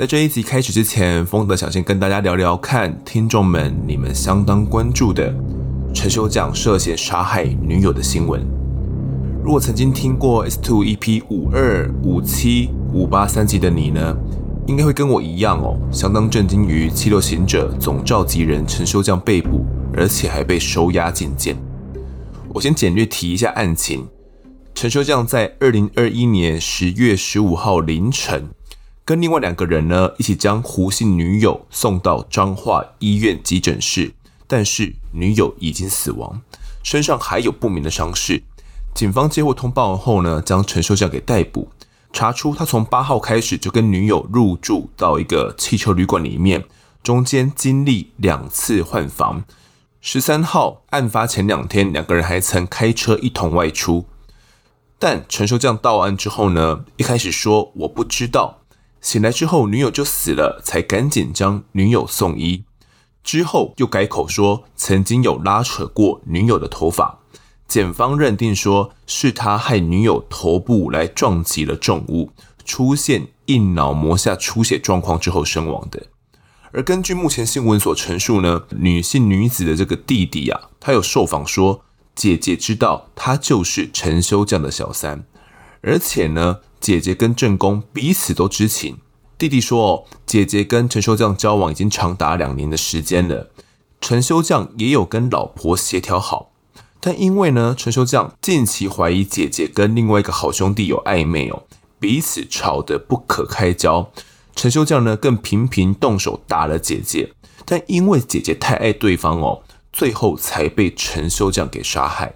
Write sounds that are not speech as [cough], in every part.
在这一集开始之前，丰德想先跟大家聊聊看，听众们你们相当关注的陈修将涉嫌杀害女友的新闻。如果曾经听过 S Two EP 五二、五七、五八三集的你呢，应该会跟我一样哦，相当震惊于七六行者总召集人陈修将被捕，而且还被收押禁见。我先简略提一下案情：陈修将在二零二一年十月十五号凌晨。跟另外两个人呢，一起将胡姓女友送到彰化医院急诊室，但是女友已经死亡，身上还有不明的伤势。警方接获通报后呢，将陈修将给逮捕，查出他从八号开始就跟女友入住到一个汽车旅馆里面，中间经历两次换房。十三号案发前两天，两个人还曾开车一同外出。但陈修将到案之后呢，一开始说我不知道。醒来之后，女友就死了，才赶紧将女友送医。之后又改口说曾经有拉扯过女友的头发，检方认定说是他害女友头部来撞击了重物，出现硬脑膜下出血状况之后身亡的。而根据目前新闻所陈述呢，女性女子的这个弟弟啊，他有受访说姐姐知道他就是陈修将的小三，而且呢。姐姐跟正宫彼此都知情。弟弟说：“哦，姐姐跟陈修将交往已经长达两年的时间了。陈修将也有跟老婆协调好，但因为呢，陈修将近期怀疑姐姐跟另外一个好兄弟有暧昧哦，彼此吵得不可开交。陈修将呢，更频频动手打了姐姐，但因为姐姐太爱对方哦，最后才被陈修将给杀害。”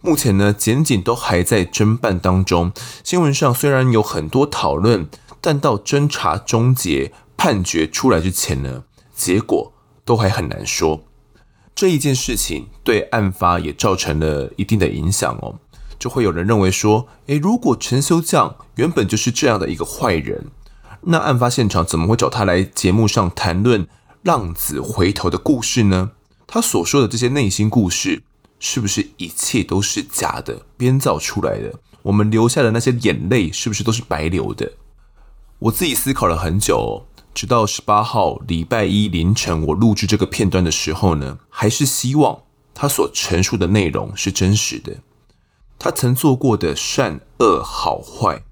目前呢，检警都还在侦办当中。新闻上虽然有很多讨论，但到侦查终结、判决出来之前呢，结果都还很难说。这一件事情对案发也造成了一定的影响哦。就会有人认为说，诶，如果陈修将原本就是这样的一个坏人，那案发现场怎么会找他来节目上谈论浪子回头的故事呢？他所说的这些内心故事。是不是一切都是假的，编造出来的？我们流下的那些眼泪，是不是都是白流的？我自己思考了很久，直到十八号礼拜一凌晨，我录制这个片段的时候呢，还是希望他所陈述的内容是真实的。他曾做过的善恶好坏，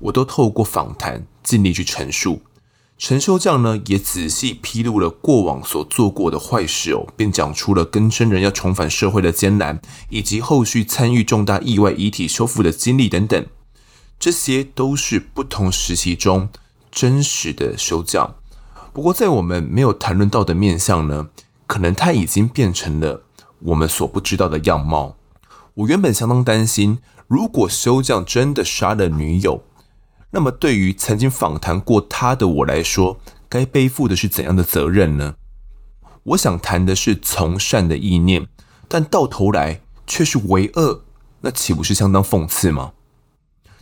我都透过访谈尽力去陈述。陈修将呢，也仔细披露了过往所做过的坏事哦，并讲出了更生人要重返社会的艰难，以及后续参与重大意外遗体修复的经历等等，这些都是不同时期中真实的修将。不过，在我们没有谈论到的面相呢，可能他已经变成了我们所不知道的样貌。我原本相当担心，如果修将真的杀了女友。那么，对于曾经访谈过他的我来说，该背负的是怎样的责任呢？我想谈的是从善的意念，但到头来却是为恶，那岂不是相当讽刺吗？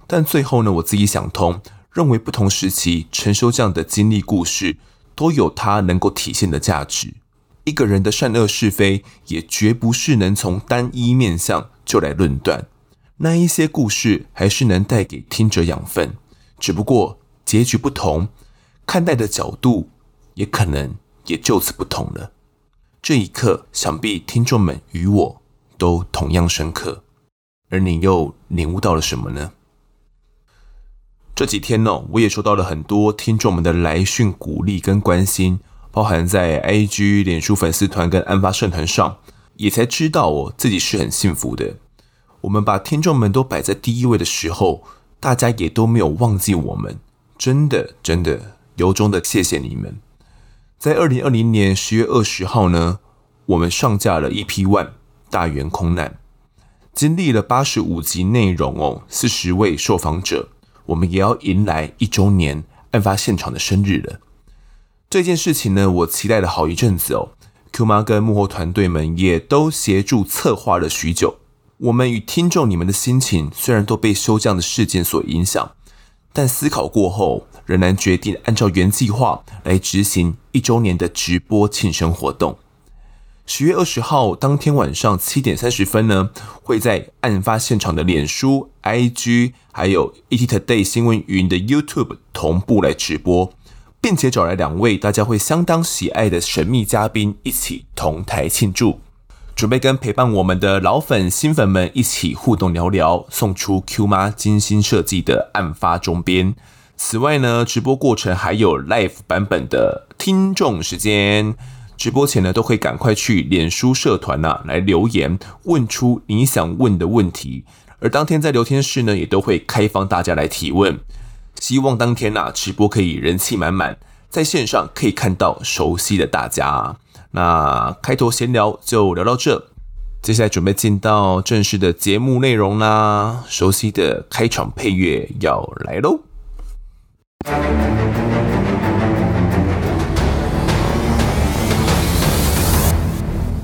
但最后呢，我自己想通，认为不同时期承受这样的经历故事都有它能够体现的价值。一个人的善恶是非，也绝不是能从单一面向就来论断。那一些故事，还是能带给听者养分。只不过结局不同，看待的角度也可能也就此不同了。这一刻，想必听众们与我都同样深刻。而你又领悟到了什么呢？这几天呢，我也收到了很多听众们的来讯、鼓励跟关心，包含在 IG、脸书粉丝团跟案发社团上，也才知道我自己是很幸福的。我们把听众们都摆在第一位的时候。大家也都没有忘记我们，真的真的由衷的谢谢你们。在二零二零年十月二十号呢，我们上架了 EP One 大圆空难，经历了八十五集内容哦，四十位受访者，我们也要迎来一周年案发现场的生日了。这件事情呢，我期待了好一阵子哦，Q 妈跟幕后团队们也都协助策划了许久。我们与听众，你们的心情虽然都被休假的事件所影响，但思考过后，仍然决定按照原计划来执行一周年的直播庆生活动。十月二十号当天晚上七点三十分呢，会在案发现场的脸书、IG，还有 ET Today 新闻云的 YouTube 同步来直播。并且找来两位大家会相当喜爱的神秘嘉宾一起同台庆祝，准备跟陪伴我们的老粉、新粉们一起互动聊聊，送出 Q 妈精心设计的案发钟边。此外呢，直播过程还有 live 版本的听众时间，直播前呢都会赶快去脸书社团呐、啊、来留言，问出你想问的问题，而当天在聊天室呢也都会开放大家来提问。希望当天呐、啊，直播可以人气满满，在线上可以看到熟悉的大家。那开头闲聊就聊到这，接下来准备进到正式的节目内容啦。熟悉的开场配乐要来喽！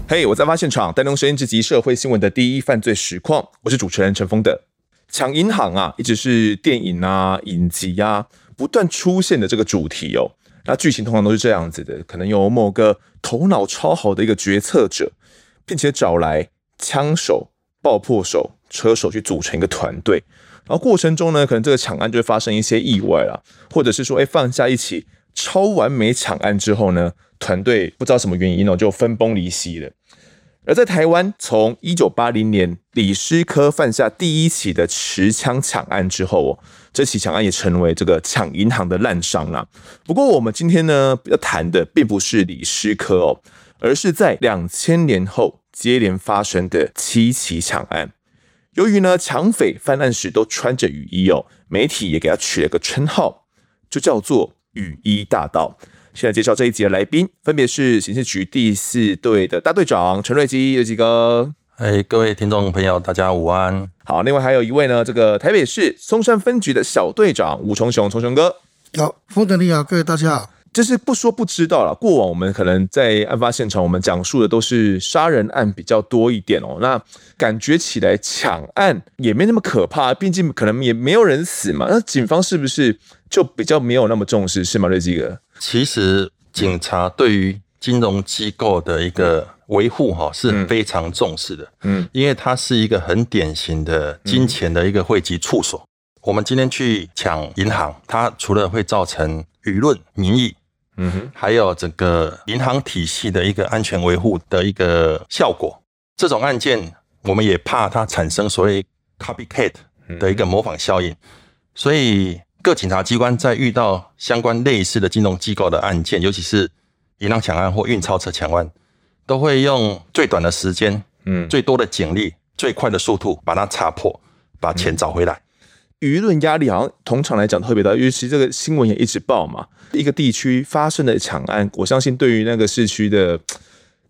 嘿我在发现场，带您声音直击社会新闻的第一犯罪实况，我是主持人陈峰的。抢银行啊，一直是电影啊、影集啊不断出现的这个主题哦。那剧情通常都是这样子的，可能有某个头脑超好的一个决策者，并且找来枪手、爆破手、车手去组成一个团队。然后过程中呢，可能这个抢案就会发生一些意外啦，或者是说，哎，放下一起超完美抢案之后呢，团队不知道什么原因哦，就分崩离析了。而在台湾，从一九八零年李师科犯下第一起的持枪抢案之后，哦，这起抢案也成为这个抢银行的滥觴了。不过，我们今天呢要谈的并不是李师科哦，而是在两千年后接连发生的七起抢案。由于呢抢匪犯案时都穿着雨衣哦，媒体也给他取了个称号，就叫做“雨衣大盗”。现在介绍这一集的来宾，分别是刑事局第四队的大队长陈瑞基，瑞基哥。哎，各位听众朋友，大家午安。好，另外还有一位呢，这个台北市松山分局的小队长吴崇雄，崇雄哥。好，丰德你好，各位大家好。就是不说不知道了，过往我们可能在案发现场，我们讲述的都是杀人案比较多一点哦。那感觉起来抢案也没那么可怕，毕竟可能也没有人死嘛。那警方是不是就比较没有那么重视，是吗，瑞基哥？其实警察对于金融机构的一个维护哈是非常重视的，嗯，因为它是一个很典型的金钱的一个汇集处所。我们今天去抢银行，它除了会造成舆论民意，嗯哼，还有整个银行体系的一个安全维护的一个效果。这种案件，我们也怕它产生所谓 copycat 的一个模仿效应，所以。各警察机关在遇到相关类似的金融机构的案件，尤其是银行抢案或运钞车抢案，都会用最短的时间、嗯，最多的警力、最快的速度把它查破，把钱找回来。舆论压力好像通常来讲特别大，尤其这个新闻也一直报嘛。一个地区发生的抢案，我相信对于那个市区的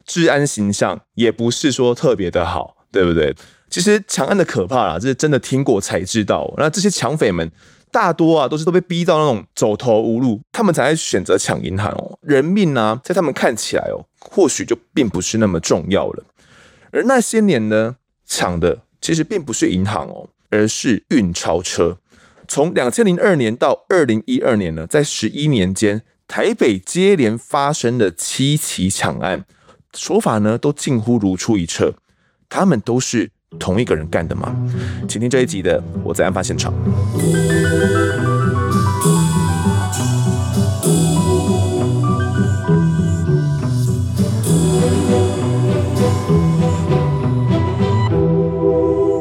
治安形象也不是说特别的好，对不对？其实抢案的可怕啦，这是真的听过才知道。那这些抢匪们。大多啊都是都被逼到那种走投无路，他们才选择抢银行哦。人命呢、啊，在他们看起来哦，或许就并不是那么重要了。而那些年呢，抢的其实并不是银行哦，而是运钞车。从两千零二年到二零一二年呢，在十一年间，台北接连发生的七起抢案，手法呢都近乎如出一辙。他们都是。同一个人干的吗？请听这一集的《我在案发现场》。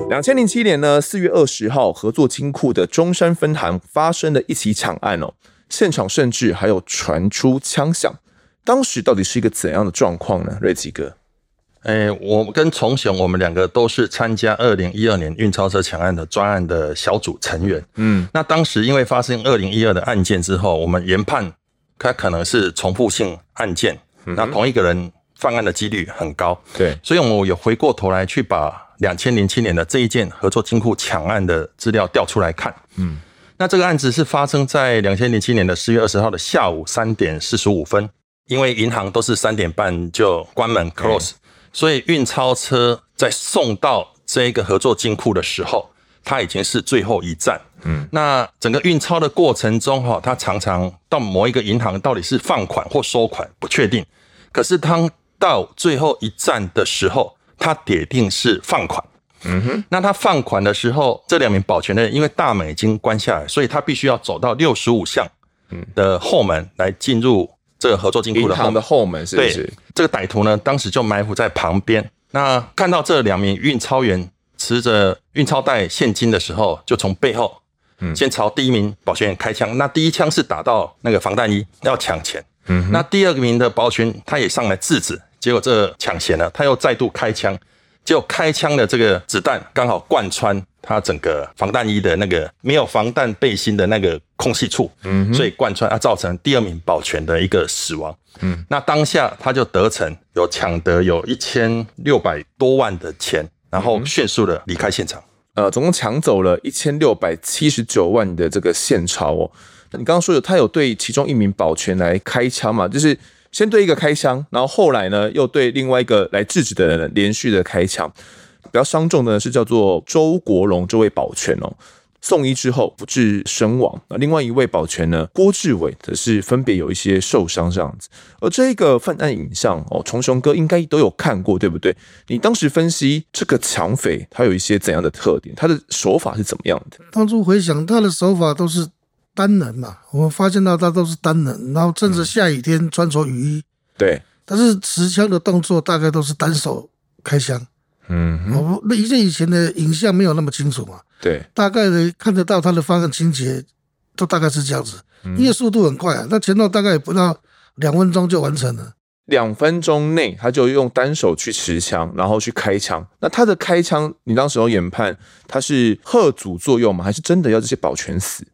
两千零七年呢，四月二十号，合作金库的中山分行发生了一起抢案哦，现场甚至还有传出枪响。当时到底是一个怎样的状况呢？瑞吉哥。哎，我跟崇雄，我们两个都是参加二零一二年运钞车抢案的专案的小组成员。嗯，那当时因为发生二零一二的案件之后，我们研判它可能是重复性案件，那同一个人犯案的几率很高。对，所以我们有回过头来去把两千零七年的这一件合作金库抢案的资料调出来看。嗯，那这个案子是发生在两千零七年的四月二十号的下午三点四十五分，因为银行都是三点半就关门 close。所以运钞车在送到这个合作金库的时候，它已经是最后一站。嗯，那整个运钞的过程中，哈，它常常到某一个银行到底是放款或收款不确定。可是当到最后一站的时候，它铁定是放款。嗯哼，那他放款的时候，这两名保全的人因为大门已经关下来，所以他必须要走到六十五巷，的后门来进入这个合作金库的银行的后门，是不是？这个歹徒呢，当时就埋伏在旁边。那看到这两名运钞员持着运钞袋现金的时候，就从背后，嗯，先朝第一名保全员开枪。那第一枪是打到那个防弹衣，要抢钱。嗯，那第二个名的保全他也上来制止，结果这抢钱了，他又再度开枪，结果开枪的这个子弹刚好贯穿他整个防弹衣的那个没有防弹背心的那个空隙处，嗯，所以贯穿啊，造成第二名保全的一个死亡。嗯，那当下他就得逞，有抢得有一千六百多万的钱，然后迅速的离开现场。呃，总共抢走了一千六百七十九万的这个现钞哦。你刚刚说有他有对其中一名保全来开枪嘛？就是先对一个开枪，然后后来呢又对另外一个来制止的人连续的开枪。比较伤重的是叫做周国荣这位保全哦，送医之后不治身亡。那另外一位保全呢，郭志伟则是分别有一些受伤这样子。而这个犯案影像哦，重雄哥应该都有看过对不对？你当时分析这个抢匪他有一些怎样的特点？他的手法是怎么样的？当初回想他的手法都是。单人嘛，我们发现到他都是单人，然后趁着下雨天穿着雨衣。对，但是持枪的动作大概都是单手开枪。嗯，我那以前以前的影像没有那么清楚嘛。对，大概的看得到他的方向情节，都大概是这样子。因为速度很快啊，那前头大概也不到两分钟就完成了。两分钟内他就用单手去持枪，然后去开枪。那他的开枪，你当时有研判他是吓阻作用吗？还是真的要这些保全死？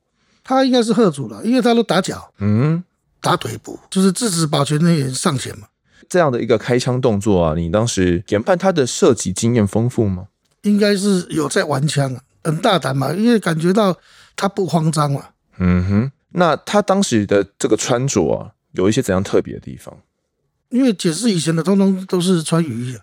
他应该是吓阻了，因为他都打脚，嗯，打腿部，就是制止保全人员上前嘛。这样的一个开枪动作啊，你当时研判他的射击经验丰富吗？应该是有在玩枪，很大胆嘛，因为感觉到他不慌张嘛。嗯哼，那他当时的这个穿着啊，有一些怎样特别的地方？因为解释以前的通通都是穿雨衣，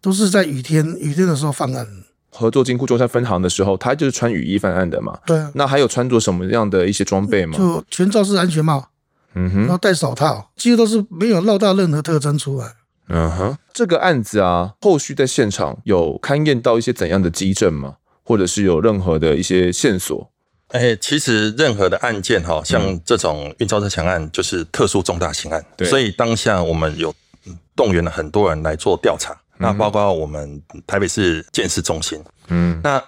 都是在雨天雨天的时候犯案。合作金库中山分行的时候，他就是穿雨衣犯案的嘛。对啊。那还有穿着什么样的一些装备吗？就全罩式安全帽，嗯哼，然后戴手套，几乎都是没有露到任何特征出来。嗯哼。这个案子啊，后续在现场有勘验到一些怎样的基证吗？或者是有任何的一些线索？哎、欸，其实任何的案件哈，像这种运钞车抢案，就是特殊重大刑案，对。所以当下我们有动员了很多人来做调查。那包括我们台北市鉴识中心，嗯，那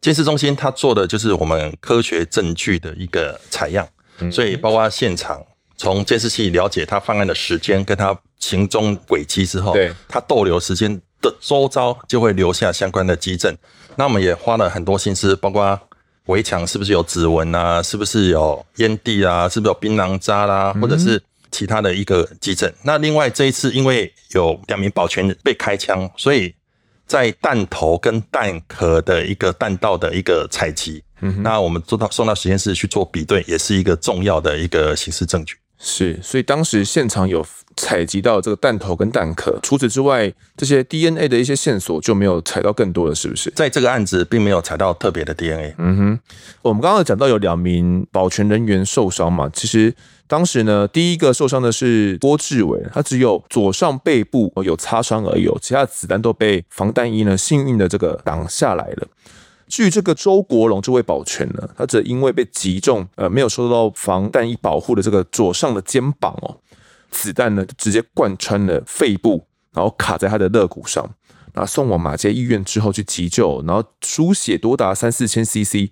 鉴识中心他做的就是我们科学证据的一个采样，所以包括现场从监视器了解他犯案的时间跟他行踪轨迹之后，对，他逗留时间的周遭就会留下相关的基证。那我们也花了很多心思，包括围墙是不是有指纹啊，是不是有烟蒂啊，是不是有槟榔渣啦，或者是。其他的一个基证。那另外这一次，因为有两名保全被开枪，所以在弹头跟弹壳的一个弹道的一个采集，嗯，那我们做到送到实验室去做比对，也是一个重要的一个刑事证据。是，所以当时现场有采集到这个弹头跟弹壳，除此之外，这些 DNA 的一些线索就没有采到更多了，是不是？在这个案子并没有采到特别的 DNA。嗯哼，我们刚刚讲到有两名保全人员受伤嘛，其实。当时呢，第一个受伤的是郭志伟，他只有左上背部有擦伤而已，其他子弹都被防弹衣呢幸运的这个挡下来了。据这个周国龙这位保全呢，他则因为被击中，呃，没有受到防弹衣保护的这个左上的肩膀哦，子弹呢直接贯穿了肺部，然后卡在他的肋骨上，那送往马偕医院之后去急救，然后输血多达三四千 CC。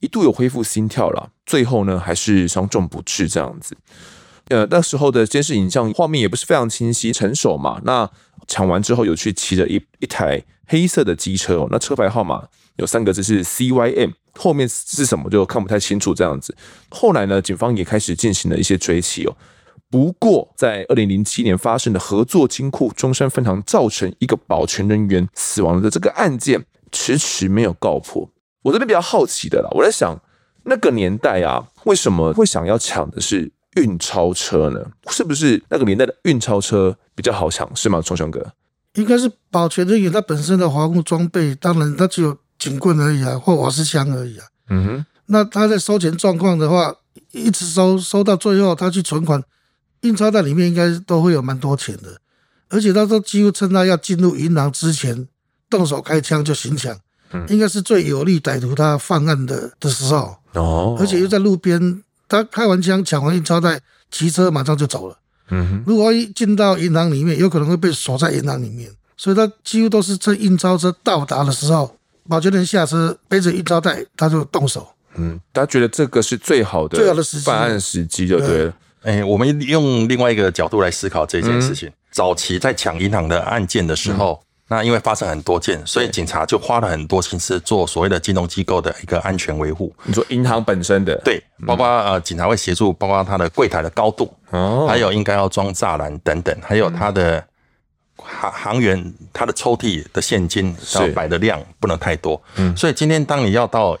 一度有恢复心跳了，最后呢还是伤重不治这样子。呃，那时候的监视影像画面也不是非常清晰，成熟嘛。那抢完之后有去骑着一一台黑色的机车哦，那车牌号码有三个字是 CYM，后面是什么就看不太清楚这样子。后来呢，警方也开始进行了一些追缉哦。不过在二零零七年发生的合作金库中山分行造成一个保全人员死亡的这个案件，迟迟没有告破。我这边比较好奇的啦，我在想那个年代啊，为什么会想要抢的是运钞车呢？是不是那个年代的运钞车比较好抢，是吗，崇雄哥？应该是保全人员他本身的防护装备，当然他只有警棍而已啊，或瓦斯枪而已啊。嗯哼。那他在收钱状况的话，一直收收到最后，他去存款，印钞袋里面应该都会有蛮多钱的，而且他都几乎趁他要进入银行之前动手开枪就行抢。应该是最有利歹徒他犯案的的时候哦，而且又在路边他开完枪抢完印钞袋，骑车马上就走了。嗯哼，如果一进到银行里面，有可能会被锁在银行里面，所以他几乎都是趁印钞车到达的时候，保全人下车背着印钞袋，他就动手。嗯，他觉得这个是最好的、最好的时机，犯案时机就对了。哎，我们用另外一个角度来思考这件事情。嗯、早期在抢银行的案件的时候。嗯那因为发生很多件，所以警察就花了很多心思做所谓的金融机构的一个安全维护。你说银行本身的对，包括呃警察会协助，包括它的柜台的高度，哦，还有应该要装栅栏等等，还有它的行行员他的抽屉的现金要摆的量不能太多。嗯，所以今天当你要到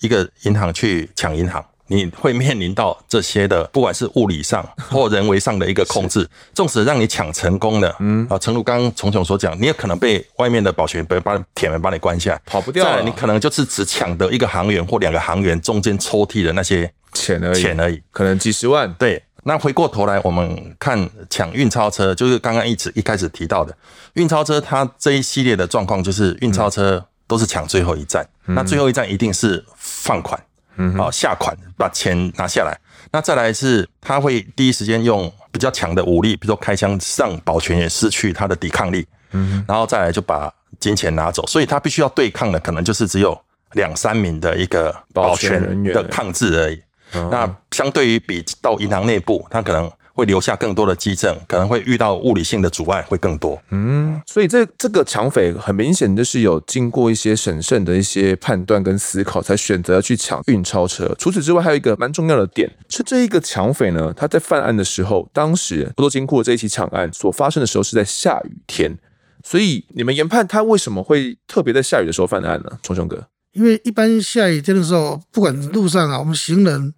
一个银行去抢银行。你会面临到这些的，不管是物理上或人为上的一个控制，纵使让你抢成功了，嗯啊，诚如刚刚从雄所讲，你也可能被外面的保全把把铁门把你关下，跑不掉。再来，你可能就是只抢得一个行员或两个行员中间抽屉的那些钱而已，钱而已，可能几十万。对，那回过头来，我们看抢运钞车，就是刚刚一直一开始提到的运钞车，它这一系列的状况就是运钞车都是抢最后一站，那最后一站一定是放款。嗯，好，下款把钱拿下来，那再来是他会第一时间用比较强的武力，比如说开枪，让保全员失去他的抵抗力，嗯，然后再来就把金钱拿走，所以他必须要对抗的可能就是只有两三名的一个保全人员。的抗制而已。那相对于比到银行内部，他可能。会留下更多的基证，可能会遇到物理性的阻碍会更多。嗯，所以这这个抢匪很明显就是有经过一些审慎的一些判断跟思考，才选择去抢运钞车。除此之外，还有一个蛮重要的点是，这一个抢匪呢，他在犯案的时候，当时多多金库这一起抢案所发生的时候是在下雨天，所以你们研判他为什么会特别在下雨的时候犯案呢？从雄哥，因为一般下雨天的时候，不管路上啊，我们行人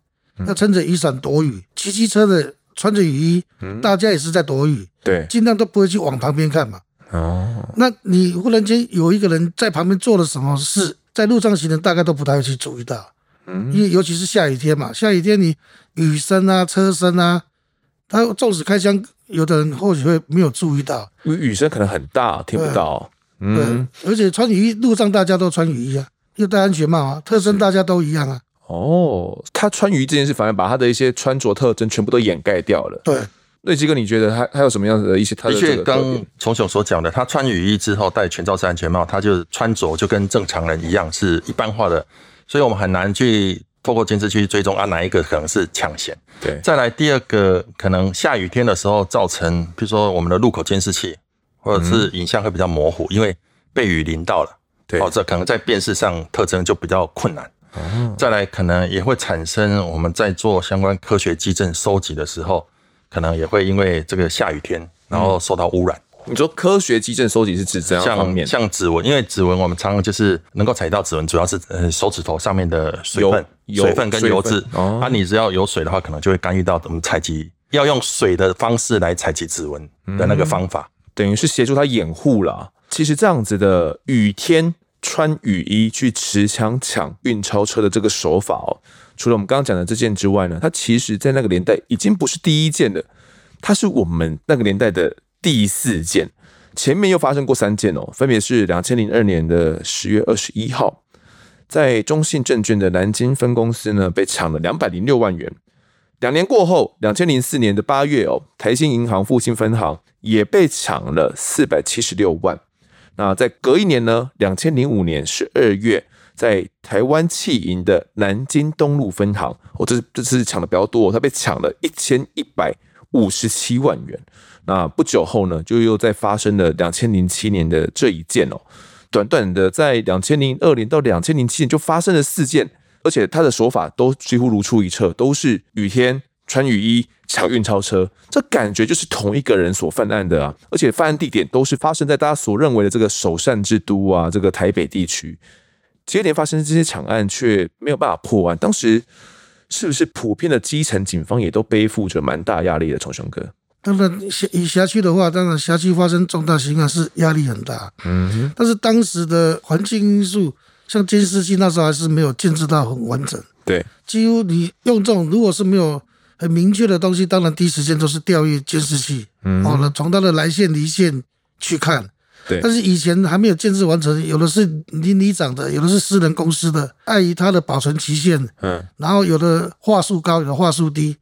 要撑着雨伞躲雨，骑机车的。穿着雨衣，大家也是在躲雨，对，尽量都不会去往旁边看嘛。哦，那你忽然间有一个人在旁边做了什么事，在路上行人大概都不太会去注意到，嗯，因为尤其是下雨天嘛，下雨天你雨声啊、车声啊，他纵使开枪，有的人或许会没有注意到，因为雨声可能很大，听不到。嗯，而且穿雨衣，路上大家都穿雨衣啊，又戴安全帽啊，特征大家都一样啊。哦，他穿雨衣这件事反而把他的一些穿着特征全部都掩盖掉了。对，瑞基哥，你觉得他还有什么样子的一些他的？的确，刚从雄所讲的，他穿雨衣之后戴全罩式安全帽，他就穿着就跟正常人一样，是一般化的，所以我们很难去透过监视器追踪啊，哪一个可能是抢险。对，再来第二个，可能下雨天的时候造成，比如说我们的路口监视器或者是影像会比较模糊，嗯、因为被雨淋到了，对，哦，这可能在辨识上特征就比较困难。再来，可能也会产生我们在做相关科学基证收集的时候，可能也会因为这个下雨天，然后受到污染。你说科学基证收集是指这样方面？像像指纹，因为指纹我们常常就是能够采到指纹，主要是呃手指头上面的水分、水分跟油脂。哦，啊，你只要有水的话，可能就会干预到我们采集，要用水的方式来采集指纹的那个方法，嗯、等于是协助它掩护啦。其实这样子的雨天。穿雨衣去持枪抢运钞车的这个手法哦，除了我们刚刚讲的这件之外呢，它其实在那个年代已经不是第一件了，它是我们那个年代的第四件。前面又发生过三件哦，分别是两千零二年的十月二十一号，在中信证券的南京分公司呢被抢了两百零六万元。两年过后，两千零四年的八月哦，台新银行复兴分行也被抢了四百七十六万。那在隔一年呢，两千零五年十二月，在台湾企银的南京东路分行，哦，这这次抢的比较多，他被抢了一千一百五十七万元。那不久后呢，就又再发生了两千零七年的这一件哦，短短的在两千零二年到两千零七年就发生了四件，而且他的手法都几乎如出一辙，都是雨天穿雨衣。抢运钞车，这感觉就是同一个人所犯案的啊！而且犯案地点都是发生在大家所认为的这个首善之都啊，这个台北地区。接连发生这些抢案，却没有办法破案。当时是不是普遍的基层警方也都背负着蛮大压力的？从雄哥，当然，以辖区的话，当然辖区发生重大刑案是压力很大。嗯哼，但是当时的环境因素，像监视器那时候还是没有建置到很完整。对，几乎你用这种，如果是没有。很明确的东西，当然第一时间都是调阅监视器，嗯，哦，那从他的来线离线去看，对。但是以前还没有建设完成，有的是邻里长的，有的是私人公司的，碍于它的保存期限，嗯，然后有的话术高，有的话术低，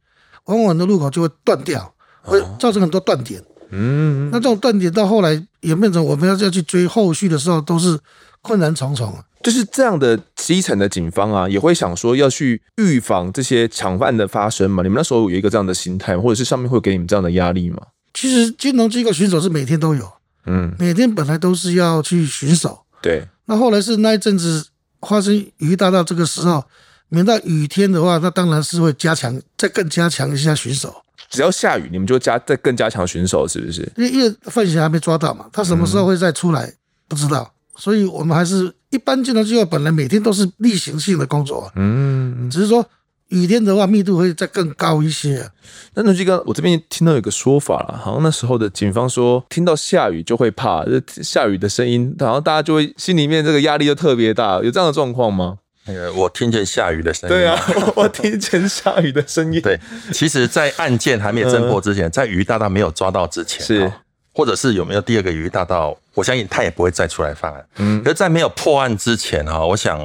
往往的路口就会断掉，会造成很多断点。嗯，那这种断点到后来演变成我们要要去追后续的时候，都是困难重重。就是这样的基层的警方啊，也会想说要去预防这些抢犯的发生嘛？你们那时候有一个这样的心态，或者是上面会给你们这样的压力吗？其实金融机构巡守是每天都有，嗯，每天本来都是要去巡守。对，那后来是那一阵子发生雨大到这个时候，每到雨天的话，那当然是会加强，再更加强一下巡守。只要下雨，你们就加再更加强巡守，是不是？因为因为范闲还没抓到嘛，他什么时候会再出来，嗯、不知道，所以我们还是一般金融机构本来每天都是例行性的工作，嗯，只是说雨天的话密度会再更高一些。那农基哥，我这边听到有个说法了，好像那时候的警方说，听到下雨就会怕，下雨的声音，然后大家就会心里面这个压力就特别大，有这样的状况吗？那个，我听见下雨的声音。对啊，我听见下雨的声音。对，其实，在案件还没有侦破之前，在于大大没有抓到之前，是，或者是有没有第二个余大盗，我相信他也不会再出来犯案。嗯，可是，在没有破案之前哈，我想，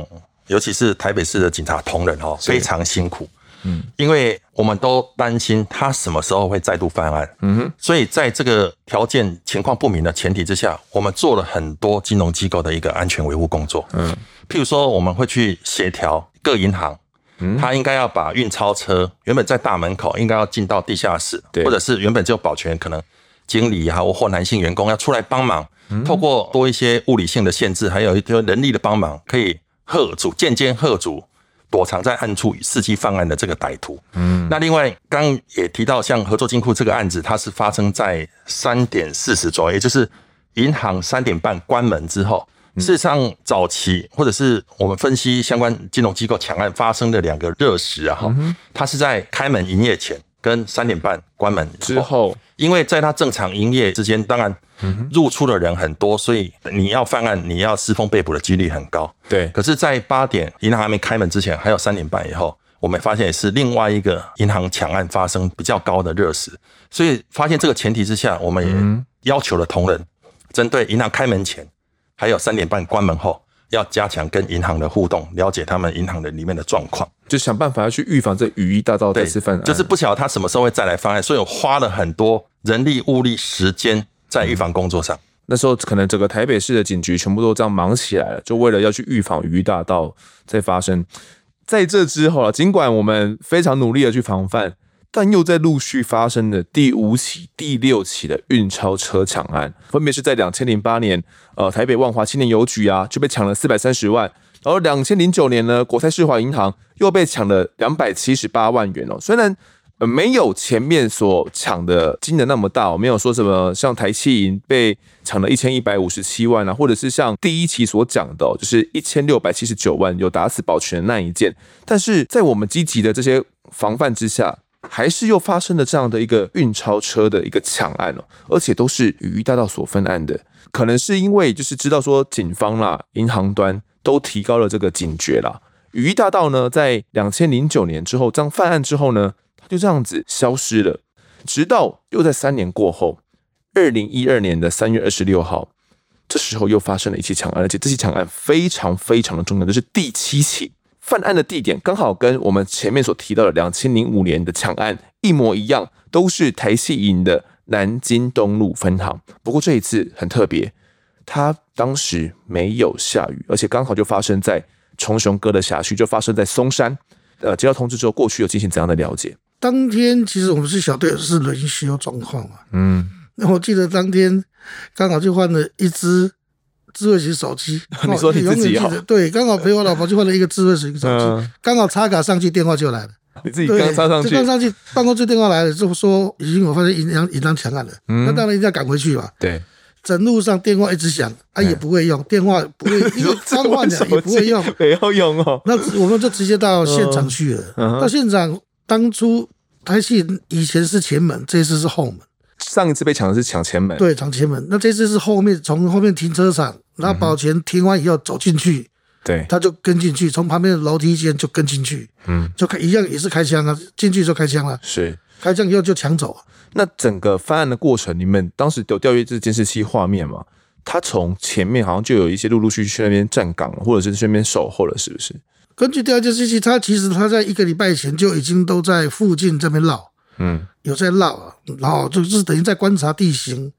尤其是台北市的警察同仁哈，非常辛苦。嗯，因为我们都担心他什么时候会再度犯案。嗯哼，所以在这个条件情况不明的前提之下，我们做了很多金融机构的一个安全维护工作。嗯，譬如说，我们会去协调各银行，嗯，他应该要把运钞车原本在大门口，应该要进到地下室，对，或者是原本只有保全可能经理啊或男性员工要出来帮忙，透过多一些物理性的限制，还有一些人力的帮忙，可以吓阻渐渐吓阻。躲藏在暗处伺机犯案的这个歹徒，嗯，那另外刚也提到，像合作金库这个案子，它是发生在三点四十左右，也就是银行三点半关门之后。事实上，早期或者是我们分析相关金融机构抢案发生的两个热时啊，哈，它是在开门营业前。跟三点半关门之后，因为在他正常营业之间，当然入出的人很多，所以你要犯案，你要失风被捕的几率很高。对，可是，在八点银行还没开门之前，还有三点半以后，我们发现也是另外一个银行抢案发生比较高的热时，所以发现这个前提之下，我们也要求了同仁，针对银行开门前，还有三点半关门后。要加强跟银行的互动，了解他们银行的里面的状况，就想办法要去预防这雨衣大盗再次犯案。就是不晓得他什么时候会再来犯案，所以我花了很多人力、物力、时间在预防工作上。那时候可能整个台北市的警局全部都这样忙起来了，就为了要去预防雨衣大盗再发生。在这之后啊，尽管我们非常努力的去防范。但又在陆续发生的第五起、第六起的运钞车抢案，分别是在两千零八年，呃，台北万华青年邮局啊就被抢了四百三十万，然后两千零九年呢，国泰世华银行又被抢了两百七十八万元哦。虽然没有前面所抢的金额那么大，没有说什么像台企银被抢了一千一百五十七万啊，或者是像第一期所讲的，就是一千六百七十九万有打死保全的那一件，但是在我们积极的这些防范之下。还是又发生了这样的一个运钞车的一个抢案哦，而且都是雨衣大盗所分案的，可能是因为就是知道说警方啦、银行端都提高了这个警觉啦。雨衣大盗呢，在两千零九年之后这样犯案之后呢，就这样子消失了，直到又在三年过后，二零一二年的三月二十六号，这时候又发生了一起抢案，而且这起抢案非常非常的重要，这是第七起。犯案的地点刚好跟我们前面所提到的两千零五年的抢案一模一样，都是台企银的南京东路分行。不过这一次很特别，它当时没有下雨，而且刚好就发生在崇雄哥的辖区，就发生在松山。呃，接到通知之后，过去有进行怎样的了解？当天其实我们是小队是轮休状况嘛。嗯，那我记得当天刚好就换了一支。智慧型手机，[laughs] 你说你自己好？对，刚好陪我老婆去换了一个智慧型手机，刚好插卡上去，电话就来了。你自己刚插上去，刚上去，办公室电话来了，就说已经我发现银行银行抢案了。那当然一定要赶回去嘛。对，整路上电话一直响，啊也不会用电话，不会，因为刚换的也不会用，没有 [laughs] 用哦。那我们就直接到现场去了。到现场，当初台戏以前是前门，这次是后门。上一次被抢的是抢前门，对，抢前门。那这次是后面，从后面停车场，然后保全停完以后走进去，对，他就跟进去，从旁边的楼梯间就跟进去，嗯，就开一样也是开枪啊，进去就开枪了，是开枪以后就抢走。那整个犯案的过程，你们当时有调阅这监视器画面吗？他从前面好像就有一些陆陆续续去那边站岗，或者是去那边守候了，是不是？根据调监信息，他其实他在一个礼拜前就已经都在附近这边绕，嗯，有在绕啊，然后就是等于在观察地形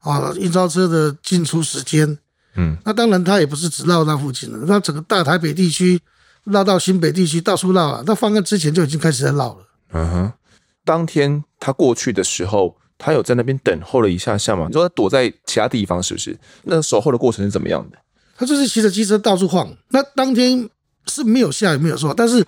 啊，运钞车的进出时间，嗯，那当然他也不是只绕那附近了，他整个大台北地区绕到新北地区到处绕啊，那放案之前就已经开始在绕了。嗯哼，当天他过去的时候，他有在那边等候了一下下嘛？你说他躲在其他地方是不是？那守候的过程是怎么样的？他就是骑着机车到处晃。那当天。是没有下雨，没有说。但是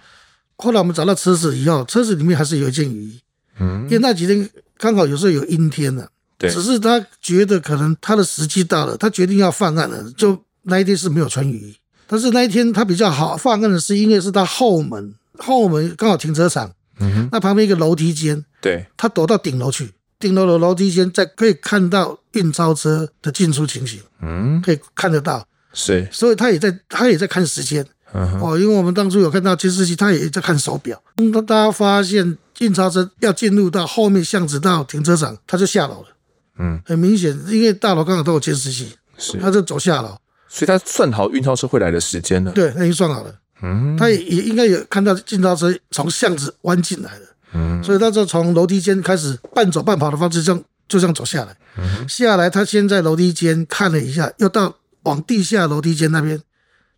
后来我们找到车子以后，车子里面还是有一件雨衣。嗯，因为那几天刚好有时候有阴天了。对，只是他觉得可能他的时机到了，他决定要犯案了，就那一天是没有穿雨衣。但是那一天他比较好犯案的是，因为是他后门，后门刚好停车场。嗯哼，那旁边一个楼梯间，对，他躲到顶楼去，顶楼的楼梯间在可以看到运钞车的进出情形。嗯，可以看得到。是，所以他也在，他也在看时间。哦，因为我们当初有看到监视器，他也在看手表。当大家发现运钞车要进入到后面巷子到停车场，他就下楼了。嗯，很明显，因为大楼刚好都有监视器，是，他就走下楼，所以他算好运钞车会来的时间了。对，他已经算好了。嗯，他也也应该有看到运钞车从巷子弯进来了。嗯，所以他就从楼梯间开始半走半跑的方式，这样就这样走下来。嗯，下来他先在楼梯间看了一下，又到往地下楼梯间那边。